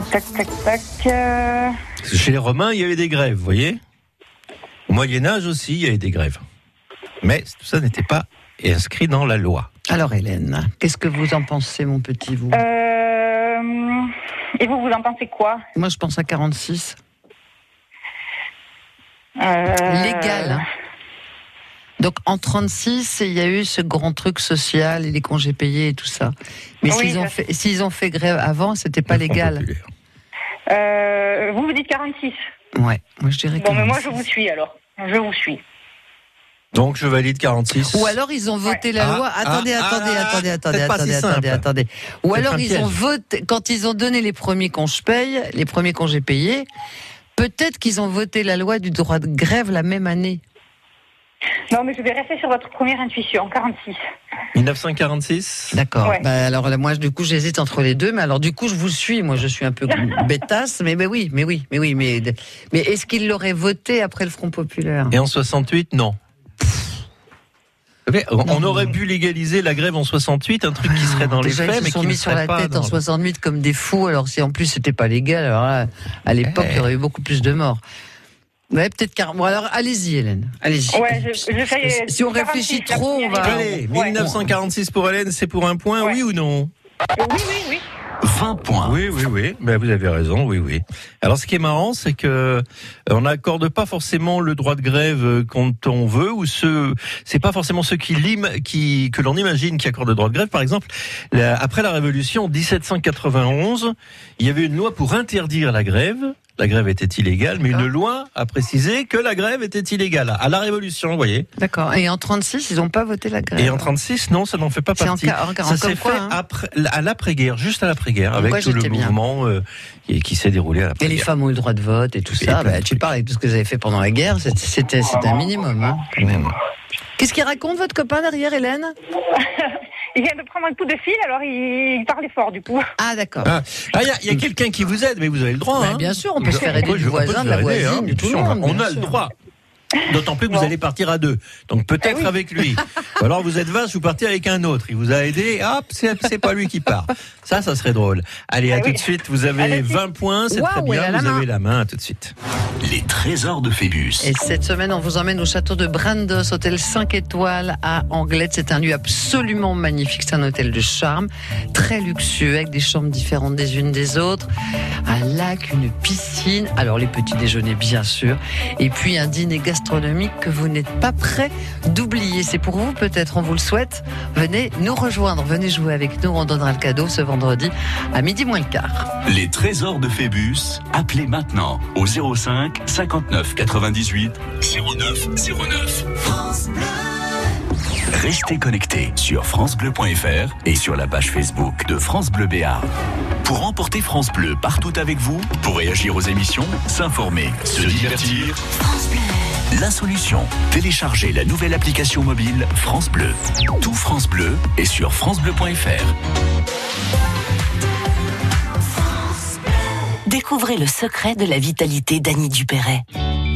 S5: Euh... ah, Tac, tac, tac. euh,
S1: Parce que Chez les Romains, il y avait des grèves, vous voyez Au Moyen-Âge aussi, il y avait des grèves. Mais tout ça n'était pas inscrit dans la loi.
S3: Alors Hélène, qu'est-ce que vous en pensez, mon petit vous?
S5: Euh, et vous, vous en pensez quoi?
S3: Moi, je pense à 46.
S5: Euh,
S3: Légal. hein. Donc en 36, il y a eu ce grand truc social et les congés payés et tout ça. Mais
S5: Oui,
S3: s'ils ont fait, s'ils ont fait grève avant, c'était pas légal.
S5: euh, vous, vous dites 46.
S3: Ouais, moi je dirais.
S5: Bon, mais moi, je
S3: 46.
S5: vous suis alors. Je vous suis.
S1: Donc je valide 46.
S3: Ou alors ils ont voté la
S1: Ah,
S3: loi.
S1: ah,
S3: Attendez,
S1: ah,
S3: attendez,
S1: ah,
S3: attendez, attendez, attendez,
S1: si
S3: attendez. Ou alors ils ont voté quand ils ont donné les premiers congés payés, les premiers congés payés. Peut-être qu'ils ont voté la loi du droit de grève la même année.
S5: Non, mais je vais rester sur votre première intuition, 46.
S1: 1946
S3: D'accord.
S5: Ouais.
S3: Bah, alors là, moi, du coup, j'hésite entre les deux. Mais alors, du coup, je vous suis. Moi, je suis un peu bêtasse. Mais, mais oui, mais oui, mais oui, mais mais est-ce qu'il l'aurait voté après le Front populaire?
S1: Et en 68, non. On
S3: Non.
S1: aurait pu légaliser la grève en 68, un truc qui serait dans les
S3: Déjà,
S1: faits,
S3: ils
S1: mais
S3: se sont
S1: qui ne
S3: mis sur la tête en 68 comme des fous. Alors si en plus c'était pas légal, alors là, à l'époque
S1: Eh.
S3: il y aurait eu beaucoup plus de morts. Ouais, peut-être car. Bon, alors allez-y, Hélène. Allez-y.
S5: Ouais, je- je fais-
S3: si on
S5: 46,
S3: réfléchit trop, on va.
S1: Allez,
S5: Ouais.
S1: 1946 pour Hélène, c'est pour un point,
S5: Ouais.
S1: oui ou non?
S5: Oui, oui, oui.
S2: 20 points.
S1: Oui, oui, oui. Ben, vous avez raison, oui, oui. Alors, ce qui est marrant, c'est que euh, on n'accorde pas forcément le droit de grève euh, quand on veut, ou ce, c'est pas forcément ceux qui, l'im- qui que l'on imagine qui accordent le droit de grève. Par exemple, la- après la Révolution, en 1791, il y avait une loi pour interdire la grève. La grève était illégale, mais une
S3: D'accord.
S1: loi a précisé que la grève était illégale. À la Révolution, vous voyez.
S3: D'accord. Et en 36, ils n'ont pas voté la grève.
S1: Et en 36, non, ça n'en fait pas partie.
S3: ca- en- en-
S1: ça s'est fait
S3: hein.
S1: après, à l'après-guerre, juste à l'après-guerre, avec tout le
S3: bien.
S1: mouvement euh, qui, qui s'est déroulé à
S3: Et
S1: l'après-guerre.
S3: les femmes ont eu le droit de vote et tout
S1: Et
S3: ça. Bah, tu parles avec tout ce que vous avez fait pendant la guerre. c'est- C'était un minimum. Hein. Qu'est-ce qu'il raconte votre copain derrière, Hélène?
S5: Il vient de prendre un coup de fil, alors il, il parlait fort du coup.
S3: Ah d'accord.
S1: Ah, il y a, y a quelqu'un qui vous aide, mais vous avez le droit.
S3: Bah,
S1: hein.
S3: bien sûr, on peut se faire aider du voisin, de la voisine,
S1: hein,
S3: tout le monde,
S1: On a le droit. D'autant plus que vous
S5: Bon.
S1: allez partir à deux. Donc peut-être
S5: Eh oui.
S1: avec lui. Ou alors vous êtes vache, vous partez avec un autre. Il vous a aidé, hop, c'est c'est pas lui qui part. Ça, ça serait drôle. Allez, à
S5: Ah
S1: tout
S5: oui.
S1: de suite. Vous avez
S5: Allez-y.
S1: 20 points, c'est très bien. Vous
S3: main.
S1: avez la main, à tout de suite.
S2: Les trésors de Phébus.
S3: Et cette semaine, on vous emmène au château de Brandos, hôtel 5 étoiles à Anglette. C'est un lieu absolument magnifique. C'est un hôtel de charme, très luxueux, avec des chambres différentes des unes des autres, un lac, une piscine. Alors les petits déjeuners, bien sûr, et puis un dîner gastronomique que vous n'êtes pas prêt d'oublier. C'est pour vous, peut-être, on vous le souhaite. Venez nous rejoindre, venez jouer avec nous. On donnera le cadeau ce vendredi à midi moins le quart.
S2: Les trésors de Phébus. Appelez maintenant au 05 59 98 09 09. Restez connectés sur francebleu.fr et sur la page Facebook de France Bleu Béarn. Pour emporter France Bleu partout avec vous, pour réagir aux émissions, s'informer, se divertir. La solution, téléchargez la nouvelle application mobile France Bleu. Tout France Bleu est sur francebleu.fr.
S10: Découvrez le secret de la vitalité d'Annie Dupéret.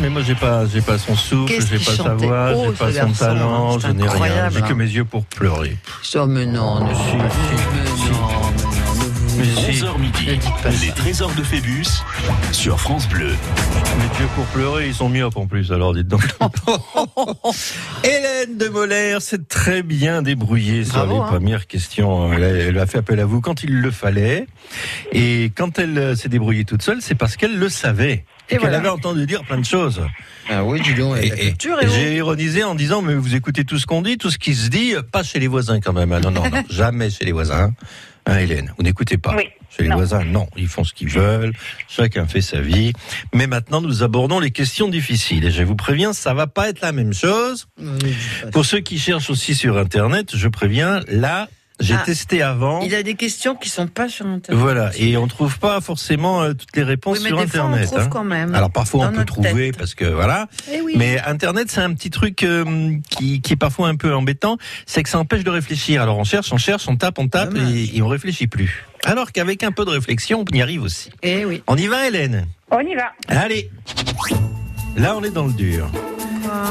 S9: Mais
S1: moi j'ai pas, j'ai pas son souffle, j'ai pas sa voix,
S3: haut,
S1: j'ai pas son talent, je n'ai rien, j'ai que mes yeux pour pleurer.
S3: Ça, mais non, ne
S1: Si, si,
S3: non, mais non, mais vous-
S2: 11h midi, les trésors de Phébus sur France Bleu.
S1: Mes yeux pour pleurer, ils sont myopes en plus, alors dites donc. Hélène de Moller s'est très bien débrouillée sur
S3: Bravo,
S1: les
S3: hein.
S1: premières questions. Elle a, elle a fait appel à vous quand il le fallait. Et quand elle euh, s'est débrouillée toute seule, c'est parce qu'elle le savait. Et,
S3: Et
S1: qu'elle
S3: voilà.
S1: avait entendu dire plein de choses.
S3: Ah oui, dis donc,
S1: Et,
S3: est
S1: j'ai ironisé en disant, mais vous écoutez tout ce qu'on dit, tout ce qui se dit, pas chez les voisins quand même. Ah, non, non, non, jamais chez les voisins. Hein, Hélène, vous n'écoutez pas.
S5: Oui,
S1: Chez les
S5: non.
S1: voisins, non, ils font ce qu'ils veulent, chacun fait sa vie. Mais maintenant, nous abordons les questions difficiles. Et je vous préviens, ça va pas être la même chose. Pour ceux qui cherchent aussi sur Internet, je préviens, là, j'ai
S3: Ah.
S1: testé avant.
S3: Il a des questions qui sont pas sur Internet.
S1: Voilà, et on trouve pas forcément euh, toutes les réponses
S3: Oui, mais
S1: sur
S3: des fois, on
S1: Internet.
S3: trouve
S1: hein.
S3: quand même.
S1: Alors parfois on peut trouver
S3: tête.
S1: parce que voilà,
S3: Eh oui.
S1: mais Internet c'est un petit truc euh, qui, qui est parfois un peu embêtant, c'est que ça empêche de réfléchir. Alors on cherche, on cherche, on tape, on tape et, et on réfléchit plus. Alors qu'avec un peu de réflexion, on y arrive aussi.
S3: Eh oui.
S1: On y va Hélène?
S5: On y va.
S1: Allez Là on est dans le dur.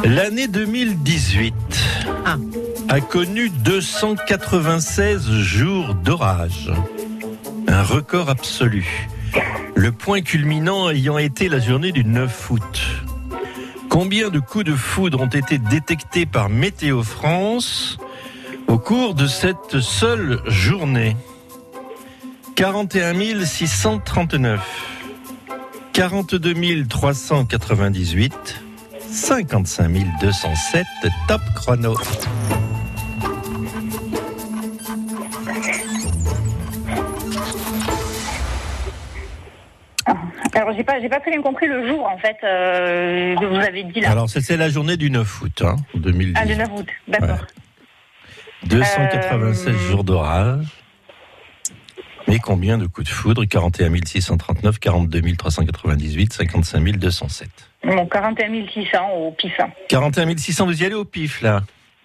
S1: L'année 2018
S3: Ah.
S1: A connu 296 jours d'orage. Un record absolu. Le point culminant ayant été la journée du 9 août. Combien de coups de foudre ont été détectés par Météo France au cours de cette seule journée? 41 639, 42 398, 55 207, top chrono.
S5: Alors, j'ai pas, j'ai pas très bien compris le jour, en fait, euh, que vous avez dit là.
S1: Alors, c'est la journée du 9 août, hein, 2010.
S5: Ah, le 9 août, d'accord.
S1: 296
S5: Euh,
S1: jours d'orage. Mais combien de coups de foudre? 41 639, 42 398, 55 207.
S5: Bon, 41 600 au pif. hein.
S1: 41 600, vous y allez au pif, là?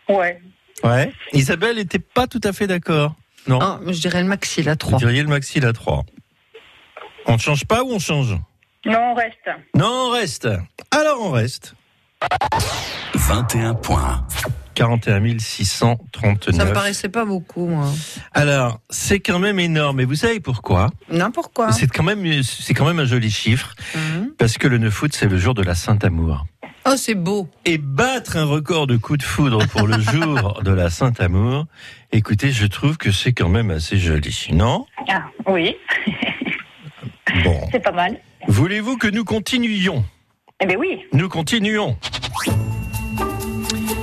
S5: Ouais.
S1: Ouais. Isabelle n'était pas tout à fait d'accord. Non?
S3: Ah, je dirais le maxi, la
S1: Vous
S3: 3.
S1: diriez le maxi, la 3. On ne change pas ou on change
S5: Non, on reste.
S1: Non, on reste. Alors on reste.
S2: 21 points.
S1: 41 639.
S3: Ça me paraissait pas beaucoup, moi.
S1: Alors, c'est quand même énorme. Et vous savez pourquoi?
S3: Non, pourquoi?
S1: C'est quand même, c'est quand même un joli chiffre.
S3: Mhm.
S1: Parce que le 9 août, c'est le jour de la Sainte-Amour.
S3: Oh, c'est beau.
S1: Et battre un record de coups de foudre pour le jour de la Sainte-Amour, écoutez, je trouve que c'est quand même assez joli. Non?
S5: Ah, oui,
S1: Bon.
S5: c'est pas mal.
S1: Voulez-vous que nous continuions
S5: Eh bien oui.
S1: Nous continuons.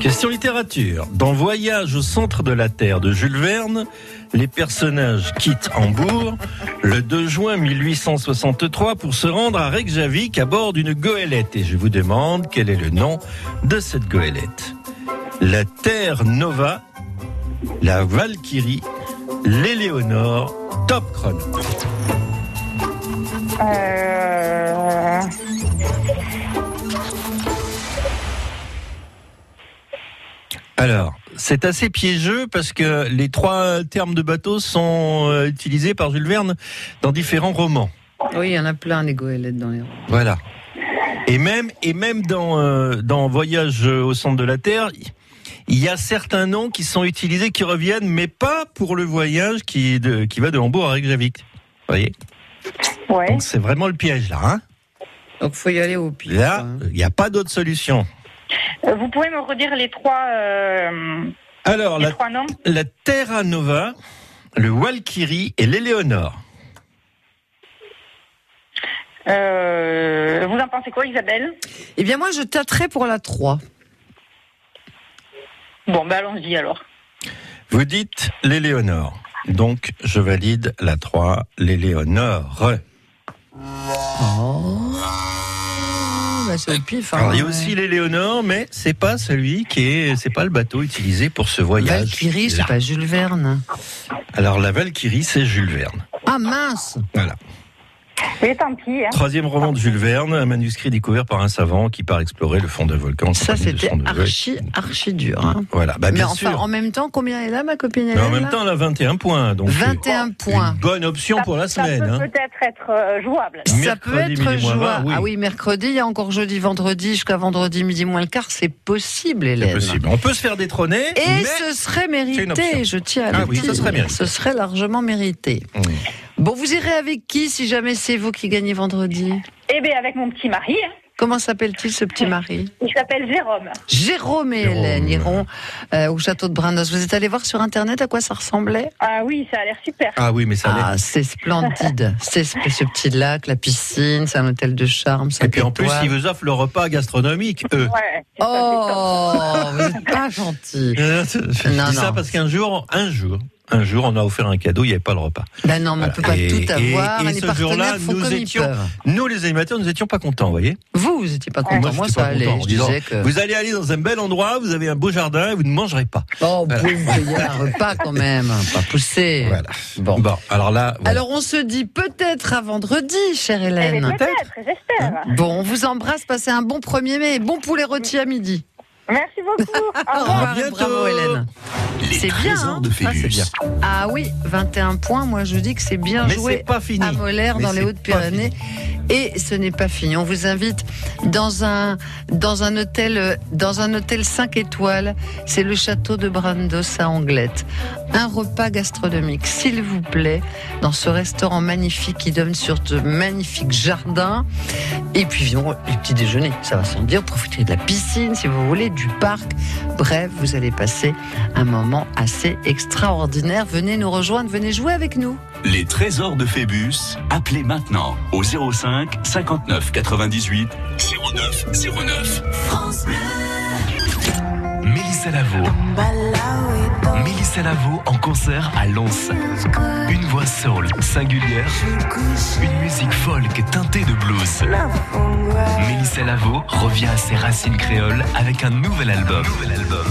S1: Question littérature. Dans Voyage au centre de la Terre de Jules Verne, les personnages quittent Hambourg le 2 juin 1863 pour se rendre à Reykjavik à bord d'une goélette. Et je vous demande quel est le nom de cette goélette. La Terre Nova, la Valkyrie, l'Éléonore, top chrono.
S5: Euh...
S1: Alors, c'est assez piégeux parce que les trois termes de bateau sont euh, utilisés par Jules Verne dans différents romans.
S3: Oui, il y en a plein, des goélettes dans les
S1: Voilà. Et même, et même dans, euh, dans Voyage au centre de la Terre, il y a certains noms qui sont utilisés, qui reviennent, mais pas pour le voyage qui, de, qui va de Hambourg à Reykjavik. voyez?
S5: Ouais.
S1: Donc c'est vraiment le piège là. Hein
S3: Donc faut y aller au pire.
S1: là, il n'y a pas d'autre solution.
S5: Euh, Vous pouvez me redire les trois, euh,
S1: Alors,
S5: les
S1: la,
S5: trois noms?
S1: la Terra Nova, le Walkyrie et l'Éléonore.
S5: Euh, Vous en pensez quoi, Isabelle?
S3: Eh bien, moi, je tâterai pour la 3.
S5: Bon, ben allons-y alors.
S1: Vous dites l'Éléonore. Donc, je valide la 3, l'Éléonore.
S3: Oh. Bah, c'est au pif. hein.
S1: Alors, il y a aussi l'Éléonore, mais c'est pas celui qui est, c'est pas le bateau utilisé pour ce voyage.
S3: Valkyrie, c'est pas Jules Verne.
S1: Alors, la Valkyrie, c'est Jules Verne.
S3: Ah mince
S1: Voilà.
S5: Mais tant pis. Hein.
S1: Troisième roman de Jules Verne, un manuscrit découvert par un savant qui part explorer le fond d'un volcan.
S3: Ça, c'était archi, archi dur. hein.
S1: Voilà, bah,
S3: Mais
S1: bien
S3: enfin,
S1: sûr.
S3: en même temps, combien est là, ma copine
S1: Mais
S3: Hélène
S1: en même temps, elle a 21 points. Donc
S3: 21
S1: c'est
S3: points.
S1: Une bonne option pour la
S5: Ça
S1: semaine.
S5: peut
S1: hein.
S5: peut-être être euh, jouable.
S3: Ça peut
S1: Mercredi,
S3: être
S1: midi moins vingt,
S3: jouable.
S1: oui.
S3: Ah oui, mercredi, il y a encore jeudi, vendredi, jusqu'à vendredi, midi moins le quart. C'est possible, Hélène.
S1: C'est possible. On peut se faire détrôner.
S3: Et
S1: mais...
S3: ce serait mérité, je tiens à
S1: Ah
S3: le
S1: oui, ce
S3: dire.
S1: serait mérité.
S3: Ce serait largement mérité.
S1: Mmh.
S3: Bon, vous irez avec qui si jamais c'est vous qui gagnez vendredi?
S5: Eh bien, avec mon petit mari, hein.
S3: Comment s'appelle-t-il ce petit mari?
S5: Il s'appelle Jérôme.
S3: Jérôme et
S1: Jérôme.
S3: Hélène iront euh, au château de Brandos. Vous êtes allé voir sur internet à quoi ça ressemblait?
S5: Ah oui, ça a l'air super.
S1: Ah oui, mais ça l'est.
S3: Ah, c'est splendide. c'est ce ce petit lac, la piscine, c'est un hôtel de charme.
S1: Et puis en plus, ils vous offrent le repas gastronomique, eux.
S5: Ouais.
S3: Oh, vous n'êtes pas gentil.
S1: Euh, Je
S3: Non,
S1: dis ça
S3: non.
S1: parce qu'un jour, un jour, un jour, on a offert un cadeau, il n'y avait pas le repas.
S3: Ben non, mais on
S1: Voilà.
S3: peut pas
S1: Et-
S3: tout
S1: et-
S3: avoir.
S1: et
S3: les
S1: ce jour-là, nous étions-. Nous, les animateurs, nous étions pas contents, vous voyez.
S3: Vous, vous étiez pas content. Moi, ça
S1: pas
S3: allait.
S1: content, en
S3: Je
S1: disant,
S3: disais que.
S1: Vous allez aller dans un bel endroit, vous avez un beau jardin, et vous ne mangerez pas.
S3: Oh, vous payer un repas quand même. Pas pousser.
S1: Voilà.
S3: Bon.
S1: Bon, alors là, bon.
S3: Alors, on se dit peut-être à vendredi, chère
S5: Eh
S3: Hélène.
S5: bien, peut-être, j'espère.
S3: Bon, on vous embrasse. Passez un bon 1er mai. Bon poulet rôti à midi.
S5: Merci beaucoup. Au
S3: Au
S5: revoir.
S3: et bravo, Hélène. C'est bien, hein
S2: de
S1: Ah, bien.
S3: Ah oui, 21 points. Moi, je dis que c'est bien
S1: Mais
S3: joué.
S1: c'est pas fini.
S3: à Molaire
S1: Mais
S3: dans les Hautes-Pyrénées. Et ce n'est pas fini. On vous invite dans un, dans un hôtel, dans un hôtel 5 étoiles. C'est le château de Brandos à Anglette. Un repas gastronomique, s'il vous plaît, dans ce restaurant magnifique qui donne sur de magnifiques jardins. Et puis, évidemment, le petit déjeuner, ça va sans dire. Profitez de la piscine, si vous voulez, du parc. Bref, vous allez passer un moment assez extraordinaire. Venez nous rejoindre, venez jouer avec nous.
S2: Les trésors de Phébus, appelez maintenant au 05 59 98 09 09.
S11: Mélissa Lavo. Mélissa Lavo en concert à Lens. Une voix soul singulière. Une musique folk teintée de blues. Mélissa Lavo revient à ses racines créoles avec un nouvel album. Nouvel album.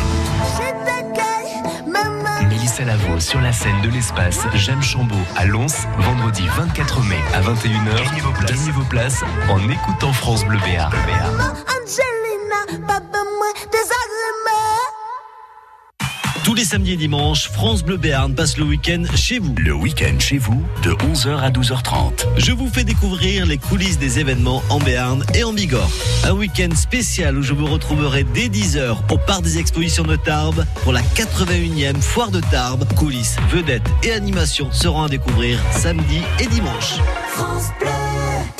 S11: Mélissa Lavo sur la scène de l'espace J'aime Chambaud à Lons, vendredi 24 mai à 21h. Gagnez vos places, Gagnez vos places en écoutant France Bleu Béarn.
S12: Tous les samedis et dimanches, France Bleu Béarn passe le week-end chez vous.
S2: Le week-end chez vous de 11h à 12h30.
S12: Je vous fais découvrir les coulisses des événements en Béarn et en Bigorre. Un week-end spécial où je vous retrouverai dès 10h au parc des expositions de Tarbes pour la 81e foire de Tarbes. Coulisses, vedettes et animations seront à découvrir samedi et dimanche.
S13: I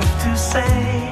S13: to say.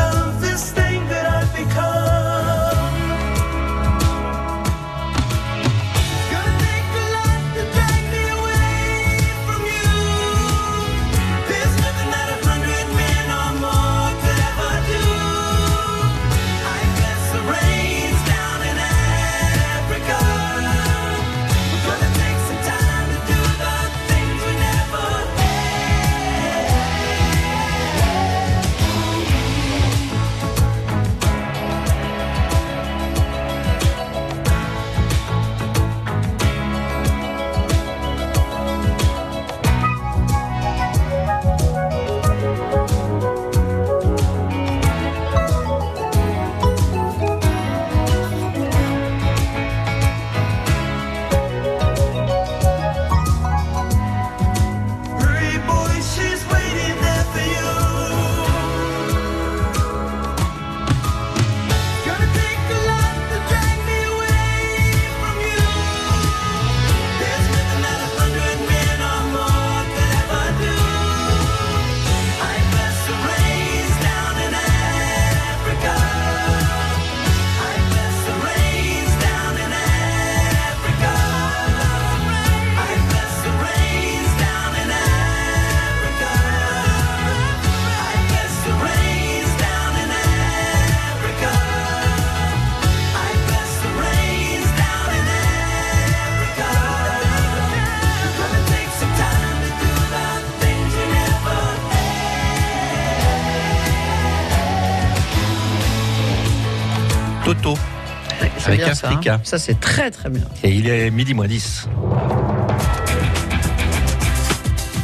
S3: bien ça, hein. Ça, c'est très très bien.
S1: Et il est midi moins 10.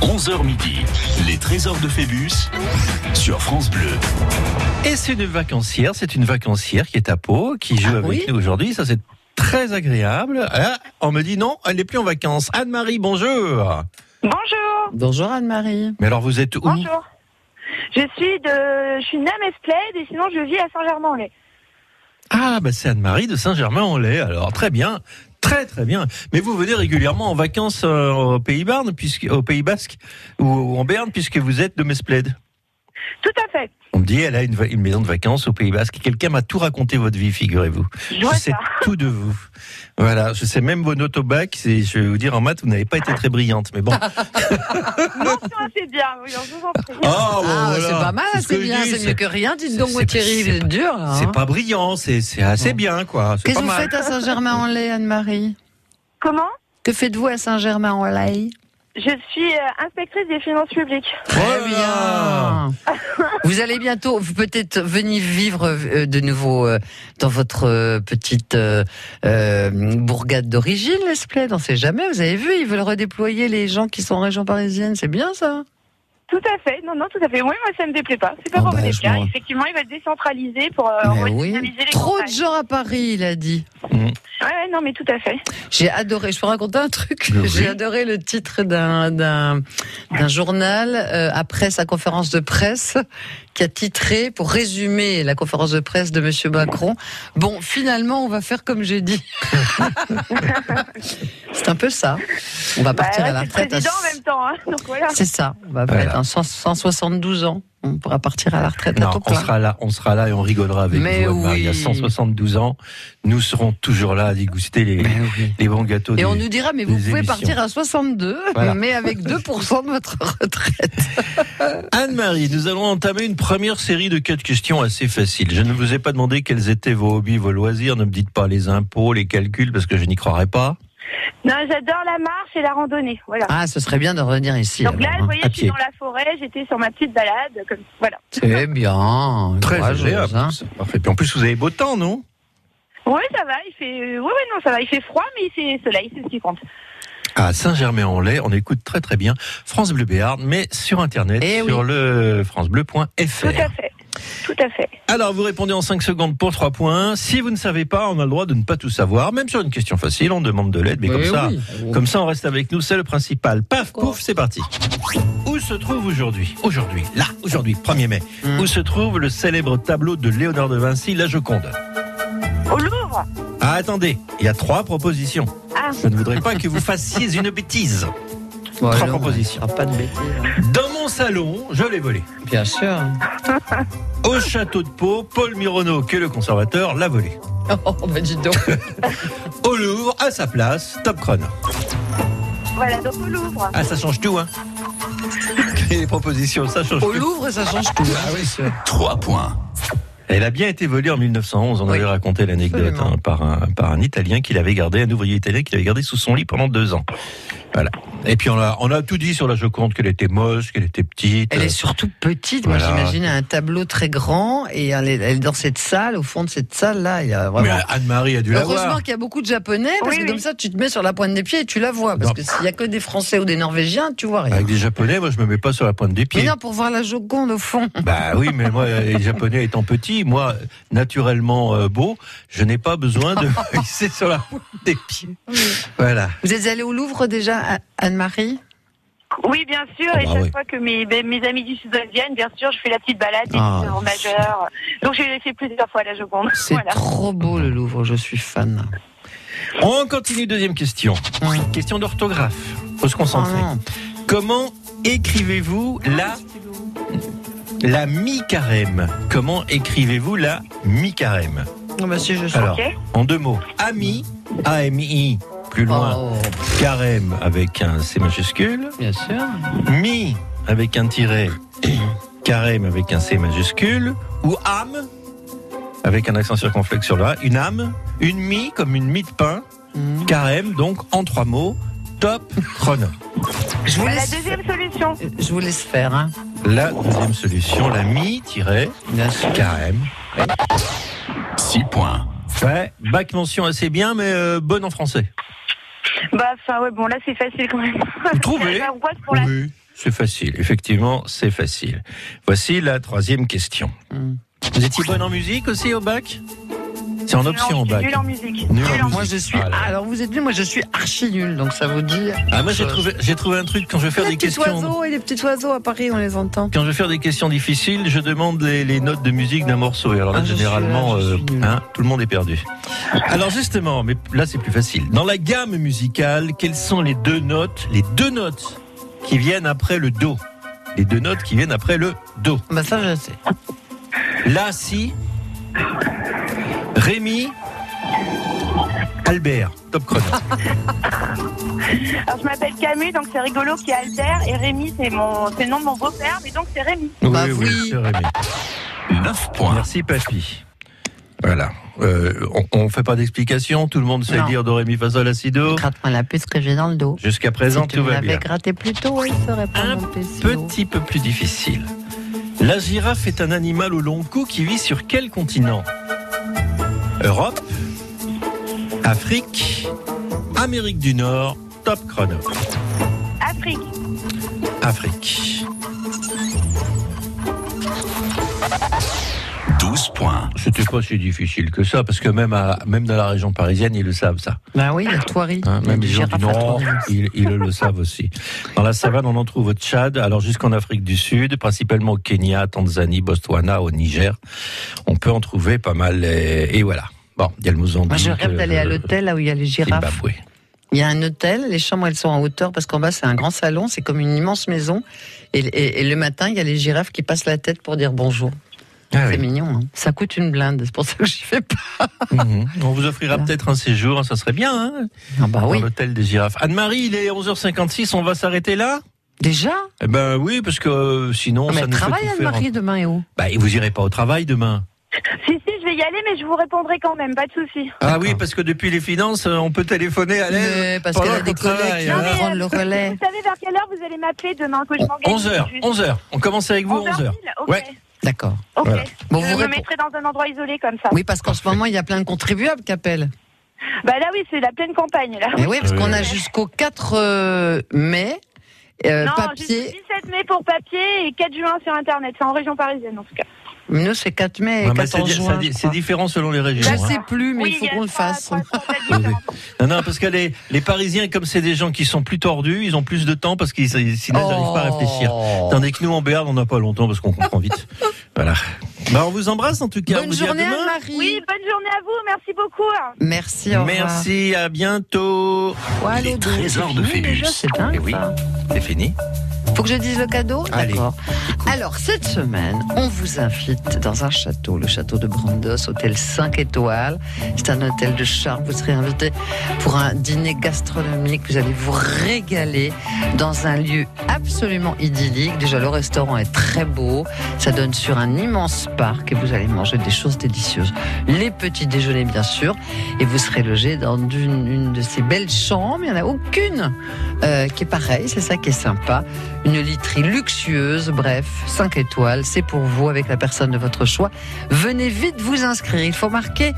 S2: 11h midi, les trésors de Phébus sur France Bleu.
S1: Et c'est une vacancière, c'est une vacancière qui est à Pau, qui joue avec
S3: oui
S1: nous aujourd'hui. Ça, c'est très agréable. Ah, on me dit non, elle n'est plus en vacances. Anne-Marie, bonjour.
S14: Bonjour.
S3: Bonjour Anne-Marie.
S1: Mais alors, vous êtes où
S14: Bonjour. Je suis de, je suis née à Mesplède et sinon je vis à Saint-Germain-en-Laye.
S1: Ah, bah c'est Anne-Marie de Saint-Germain-en-Laye. Alors, très bien. Très très bien. Mais vous venez régulièrement en vacances euh, au Pays Basque, Basque ou en Berne, puisque vous êtes de Mesplède?
S14: Tout à fait.
S1: On me dit, elle a une, maison de vacances au Pays Basque. Quelqu'un m'a tout raconté votre vie, figurez-vous.
S14: Je
S1: sais
S14: ça.
S1: tout de vous. Voilà, je sais même vos notes au bac. C'est- Je vais vous dire, en maths, vous n'avez pas été très brillante, mais bon.
S14: Mention assez bien, oui, je vous en prie.
S1: Bon,
S3: Ah,
S1: voilà.
S3: c'est pas mal,
S1: C'est
S3: c'est bien, c'est
S1: c'est-
S3: mieux que rien. Dites donc,
S1: c'est-
S3: Thierry,
S1: c'est
S3: vous êtes dur.
S1: C'est
S3: hein.
S1: pas brillant, c'est c'est assez bien, quoi. C'est
S3: Qu'est-ce que vous faites à Saint-Germain-en-Laye, Anne-Marie?
S14: Comment?
S3: Que faites-vous à Saint-Germain-en-Laye?
S14: Je suis euh, inspectrice des finances publiques.
S3: Très bien. Vous allez bientôt peut-être venir vivre euh, de nouveau euh, dans votre euh, petite euh, euh, bourgade d'origine, l'Esplède. On sait jamais. Vous avez vu, ils veulent redéployer les gens qui sont en région parisienne. C'est bien ça?
S14: Tout à fait, non, non, tout à fait. Oui, moi, ça me déplaît pas. C'est pas
S3: Ah
S14: pour
S3: bah,
S14: me déplaire.
S3: m'en-
S14: Effectivement, il va être décentralisé pour euh,
S3: oui.
S14: les
S3: Trop de gens à Paris, il a dit.
S1: Mm.
S14: Ouais, ouais, non, mais tout à fait.
S3: J'ai adoré. Je peux raconter un truc.
S1: Oui.
S3: J'ai adoré le titre d'un d'un d'un journal euh, après sa conférence de presse qui a titré pour résumer la conférence de presse de Monsieur Macron. Bon, finalement, on va faire comme j'ai dit. C'est un peu ça. On va
S14: Bah,
S3: partir à la
S14: c'est le
S3: retraite. à-
S14: président en même temps, hein. Donc voilà.
S3: C'est ça. On va
S1: Voilà.
S3: être à 100 172 ans. On pourra partir à la retraite à
S1: on
S3: plein.
S1: sera là, on sera là et on rigolera avec
S3: Mais
S1: vous. Anne-Marie. Il y a
S3: oui.
S1: 172 ans, nous serons toujours là à déguster les, les bons gâteaux.
S3: Et
S1: des-
S3: on nous dira, mais vous pouvez
S1: émissions.
S3: partir à 62,
S1: Voilà.
S3: mais avec 2% de votre retraite.
S1: Anne-Marie, nous allons entamer une première série de quatre questions assez faciles. Je ne vous ai pas demandé quels étaient vos hobbies, vos loisirs. Ne me dites pas les impôts, les calculs, parce que je n'y croirais pas.
S14: Non, j'adore la marche et la randonnée. Voilà.
S3: Ah, ce serait bien de revenir ici.
S14: Donc là,
S3: alors,
S14: vous
S3: hein,
S14: voyez,
S3: à
S14: je suis dans la forêt, j'étais sur ma petite balade, comme voilà.
S3: C'est bien.
S1: Très agréable.
S3: hein.
S1: c'est Parfait. Puis en plus, vous avez beau temps, non?
S14: Oui, ça va, il fait, oui, oui, non, ça va, il fait froid, mais il fait soleil, c'est ce qui compte.
S1: À Saint-Germain-en-Laye, on écoute très très bien France Bleu Béarn, mais sur Internet,
S3: Eh
S1: sur le francebleu.fr.
S14: Tout à fait, tout à fait.
S1: Alors, vous répondez en 5 secondes pour 3 points. Si vous ne savez pas, on a le droit de ne pas tout savoir. Même sur une question facile, on demande de l'aide. Mais comme
S15: Oui,
S1: ça,
S15: oui.
S1: comme ça, on reste avec nous. C'est le principal. Paf, pouf, c'est parti. Où se trouve aujourd'hui, aujourd'hui, là, aujourd'hui, 1er mai,
S15: Hmm.
S1: où se trouve le célèbre tableau de Léonard de Vinci, La Joconde?
S14: Au Louvre
S1: Ah, attendez, il y a trois propositions.
S14: Ah.
S1: Je ne voudrais pas que vous fassiez une bêtise.
S3: Bon,
S1: trois
S3: alors,
S1: propositions.
S3: Pas de bêtises. hein.
S1: Dans mon salon, je l'ai volé.
S3: Bien sûr.
S1: Au château de Pau, Paul Mironneau, qui est le conservateur, l'a volé.
S3: Oh, bah dis donc.
S1: Au Louvre, à sa place, top chrono.
S14: Voilà, donc au Louvre.
S1: Ah, ça change tout, hein Les propositions, ça change
S3: Au
S1: tout.
S3: Louvre, ça change tout. Ah oui, sûr.
S2: 3 points.
S1: Elle a bien été volée en 1911. On
S3: Oui.
S1: avait raconté l'anecdote hein, par, un, par un Italien qui l'avait gardé, un ouvrier italien qui l'avait gardé sous son lit pendant deux ans. Voilà. Et puis on a, on a tout dit sur la Joconde, qu'elle était moche, qu'elle était petite.
S3: Elle est surtout petite. Moi, j'imagine un tableau très grand et elle est, elle est dans cette salle, au fond de cette salle là. Il y a
S1: Mais. Anne-Marie a dû la
S3: Heureusement
S1: voir.
S3: qu'il y a beaucoup de Japonais parce
S14: Oui,
S3: que
S14: oui.
S3: comme ça, tu te mets sur la pointe des pieds et tu la vois. Parce
S1: Non.
S3: que s'il y a que des Français ou des Norvégiens, tu vois rien.
S1: Avec des Japonais, moi je me mets pas sur la pointe des
S3: Mais
S1: pieds.
S3: non, pour voir la Joconde au fond.
S1: Bah oui, mais moi, les Japonais étant petits, moi, naturellement euh, beau, je n'ai pas besoin de me hisser sur la pointe des pieds. Voilà.
S3: Vous êtes allé au Louvre déjà, Anne-Marie
S14: Oui, bien sûr,
S1: Ah
S14: et
S1: bah
S14: chaque
S1: oui.
S14: fois que mes, ben, mes amis du Sud-Ouest viennent, bien sûr, je fais la petite balade des
S3: Ah.
S14: œuvres majeures. Donc j'ai fait plusieurs fois la Joconde.
S3: C'est
S14: Voilà.
S3: trop beau le Louvre, je suis fan.
S1: On continue, deuxième question.
S3: Oui.
S1: Question d'orthographe. Faut se concentrer.
S3: Ah.
S1: Comment écrivez-vous la la mi-carême? Comment écrivez-vous la mi-carême?
S3: Non, bah si, je suis.
S1: Alors, en deux mots. Ami, A-M-I, plus loin.
S3: Oh,
S1: Carême avec un C majuscule.
S3: bien sûr.
S1: Mi avec un tiret. Carême avec un C majuscule. Ou âme avec un accent circonflexe sur le A. Une âme. Une mie comme une mie de pain.
S3: Mhm.
S1: Carême, donc en trois mots. Top chrono.
S3: Je vous
S14: La deuxième solution.
S3: je vous laisse faire. Hein.
S1: La deuxième solution, la mi tiret carême.
S2: 6 points.
S1: Ouais, bac mention assez bien, mais euh, bonne en français.
S14: Bah, enfin, ouais, bon, là, c'est facile quand même.
S1: Vous trouvez
S14: J'angoisse pour la
S1: Oui, c'est facile. Effectivement, c'est facile. Voici la troisième question.
S3: Hmm.
S1: Vous étiez bonne en musique aussi au bac? C'est en option
S14: suis
S1: bac.
S14: nulle en musique.
S1: Nul en
S14: en
S3: Moi, je suis. Alors, vous êtes nul, moi, je suis archi nul, donc ça vous dit.
S1: Ah, moi j'ai trouvé, j'ai trouvé un truc quand je vais faire
S3: les
S1: des
S3: petits
S1: questions.
S3: oiseaux et les petits oiseaux à Paris, on les entend.
S1: Quand je vais faire des questions difficiles, je demande les, les notes de musique d'un morceau. Et alors là,
S3: Ah, suis
S1: généralement,
S3: là,
S1: euh,
S3: nul.
S1: hein, tout le monde est perdu. Alors justement, mais là c'est plus facile. Dans la gamme musicale, quelles sont les deux notes, les deux notes qui viennent après le do? Les deux notes qui viennent après le do.
S3: Bah, ça, je sais.
S1: La, si, Rémi, Albert. Top chrono.
S14: Alors, je m'appelle Camus, donc c'est rigolo qui est Albert, et Rémi, c'est mon, c'est le nom de mon beau-père, mais donc c'est Rémi.
S3: Bah oui.
S1: c'est Rémi.
S2: 9 points.
S1: Merci papy. Voilà. Euh, on, on fait pas d'explication. Tout le monde sait
S3: Non.
S1: dire do ré mi fa sol la si do.
S3: Gratte-moi la puce que j'ai dans le dos.
S1: Jusqu'à présent,
S3: si tu
S1: tout
S3: me
S1: va
S3: l'avais
S1: bien.
S3: gratté plus tôt, il serait pas
S1: Un
S3: monté si haut.
S1: Petit peu plus difficile. La girafe est un animal au long cou qui vit sur quel continent? Europe, Afrique, Amérique du Nord. Top chrono.
S14: Afrique.
S1: Afrique.
S2: 12 points.
S1: C'était pas si difficile que ça, parce que même, à, même dans la région parisienne, ils le savent ça.
S3: Bah oui, il y a Thoiry.
S1: Hein, même les gens du Nord, ils, ils le savent aussi. Dans la savane, on en trouve au Tchad, alors jusqu'en Afrique du Sud, principalement au Kenya, Tanzanie, Botswana, au Niger. On peut en trouver pas mal. Et, et voilà. Bon, il y a le Mozambique.
S3: Moi, je rêve d'aller à
S1: le
S3: l'hôtel là où il y a les girafes. Il y a un hôtel, les chambres elles sont en hauteur parce qu'en bas c'est un grand salon, c'est comme une immense maison. Et, et- et le matin, il y a les girafes qui passent la tête pour dire bonjour.
S1: Ah
S3: c'est
S1: oui.
S3: mignon. hein. Ça coûte une blinde, c'est pour ça que j'y fais pas.
S1: Mhm. On vous offrira peut-être un séjour, ça serait bien, hein,
S3: Ah bah oui.
S1: dans l'hôtel des girafes. Anne-Marie, il est 11h56, on va s'arrêter là?
S3: Déjà?
S1: Eh ben oui, parce que euh, sinon,
S3: Ah, Mais
S1: ça fait
S3: travaille
S1: faire.
S3: Anne-Marie demain et où?
S1: Bah, et vous irez pas au travail demain
S14: Si, si, je vais y aller, mais je vous répondrai quand même, pas de souci.
S1: Ah oui, parce que depuis les finances, euh, on peut téléphoner à l'aide.
S3: Mais parce qu'elle a des collègues qui
S1: hein.
S3: vont prendre le
S14: euh,
S3: relais.
S14: Vous savez vers quelle heure vous allez m'appeler demain que je m'engage
S1: 11 heures,
S14: juste
S1: 11 heures. On commence avec vous
S14: 11
S1: 11 heures.
S14: pile Ok.
S1: Ouais.
S3: D'accord.
S14: Ok.
S1: Voilà.
S3: Bon,
S14: je
S3: vous
S14: me mettrai dans un endroit isolé comme ça.
S3: Oui, parce qu'en ce moment, il y a plein de contribuables qui appellent.
S14: Bah là, oui, c'est la pleine campagne, là.
S3: Oui, parce qu'on a jusqu'au 4 euh, mai, euh,
S14: non,
S3: papier.
S14: jusqu'au 17 mai pour papier et 4 juin sur Internet. C'est en région parisienne, en tout cas.
S3: Nous, c'est 4 mai et
S1: Ouais, mais c'est
S3: 14
S1: di-
S3: juin.
S1: c'est différent selon les régions.
S3: Je
S1: hein.
S3: sais plus, mais
S14: Oui,
S3: il faut qu'on le fasse.
S1: Non, non, parce que les, les Parisiens, comme c'est des gens qui sont plus tordus, ils ont plus de temps parce qu'ils n'arrivent pas à réfléchir.
S3: Oh.
S1: Tandis que nous, en Béarn, on n'a pas longtemps parce qu'on comprend vite. Voilà. Bah, on vous embrasse en tout cas. on
S3: Bonne
S1: vous dit à
S3: journée
S1: demain.
S3: Anne-Marie.
S14: Oui, bonne journée à vous. Merci beaucoup.
S3: Merci, au revoir.
S1: Merci, à bientôt.
S3: Ouais,
S2: Les trésors
S3: c'est
S2: de
S3: fini déjà,
S2: Phébus.
S3: C'est
S1: Eh oui.
S3: ça.
S1: C'est fini.
S3: Faut que je dise le cadeau D'accord. Alors, cette semaine, on vous invite dans un château, le château de Brandos, hôtel 5 étoiles. C'est un hôtel de charme. Vous serez invité pour un dîner gastronomique. Vous allez vous régaler dans un lieu absolument idyllique. Déjà, le restaurant est très beau. Ça donne sur un immense parc et vous allez manger des choses délicieuses. Les petits déjeuners, bien sûr. Et vous serez logé dans une, une de ces belles chambres. Il n'y en a aucune euh, qui est pareille. C'est ça qui est sympa. Une literie luxueuse. Bref, 5 étoiles. C'est pour vous avec la personne de votre choix. Venez vite vous inscrire. Il faut marquer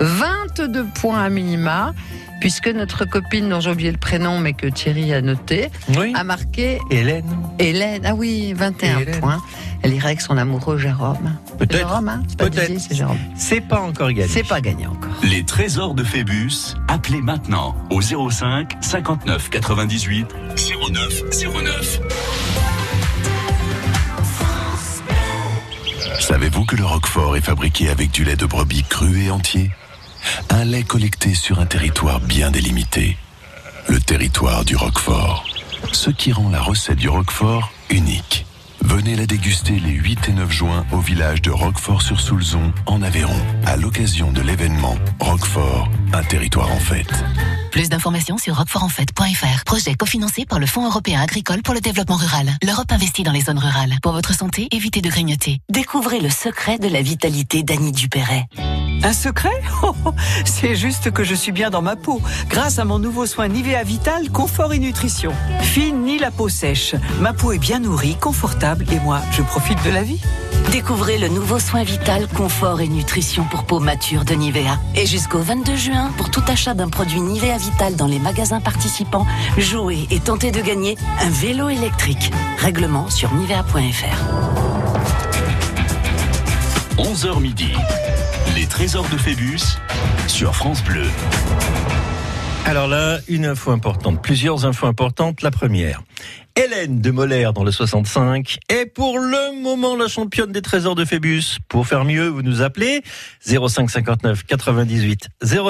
S3: 22 points à minima. Puisque notre copine, dont j'ai oublié le prénom, mais que Thierry a noté,
S1: Oui.
S3: a marqué
S1: Hélène.
S3: Hélène. Ah oui, 21
S1: Hélène.
S3: points. Elle irait avec son amoureux Jérôme.
S1: Peut-être.
S3: Jérôme, hein C'est pas
S1: Peut-être.
S3: C'est Jérôme.
S1: C'est pas encore gagné.
S3: C'est pas gagné encore.
S2: Les trésors de Phébus, appelez maintenant au 05 59 98 09 09.
S11: Savez-vous que le Roquefort est fabriqué avec du lait de brebis cru et entier? Un lait collecté sur un territoire bien délimité. Le territoire du Roquefort. Ce qui rend la recette du Roquefort unique. Venez la déguster les 8 et 9 juin au village de Roquefort-sur-Soulzon, en Aveyron, à l'occasion de l'événement Roquefort, un territoire en fête.
S10: Plus d'informations sur roquefortenfête.fr. Projet cofinancé par le Fonds européen agricole pour le développement rural. L'Europe investit dans les zones rurales. Pour votre santé, évitez de grignoter. Découvrez le secret de la vitalité d'Annie Dupéret.
S16: Un secret? Oh, oh, C'est juste que je suis bien dans ma peau, grâce à mon nouveau soin Nivea Vital Confort et Nutrition. Fini la peau sèche. Ma peau est bien nourrie, confortable et moi, je profite de la vie.
S10: Découvrez le nouveau soin vital, confort et nutrition pour peau mature de Nivea. Et jusqu'au 22 juin, pour tout achat d'un produit Nivea Vital dans les magasins participants, jouez et tentez de gagner un vélo électrique. Règlement sur nivea.fr.
S2: 11h midi. Les trésors de Phébus sur France Bleu.
S1: Alors là, une info importante, plusieurs infos importantes. La première, Hélène de Moller dans le 65 est pour le moment la championne des trésors de Phébus. Pour faire mieux, vous nous appelez 05 59 98 09.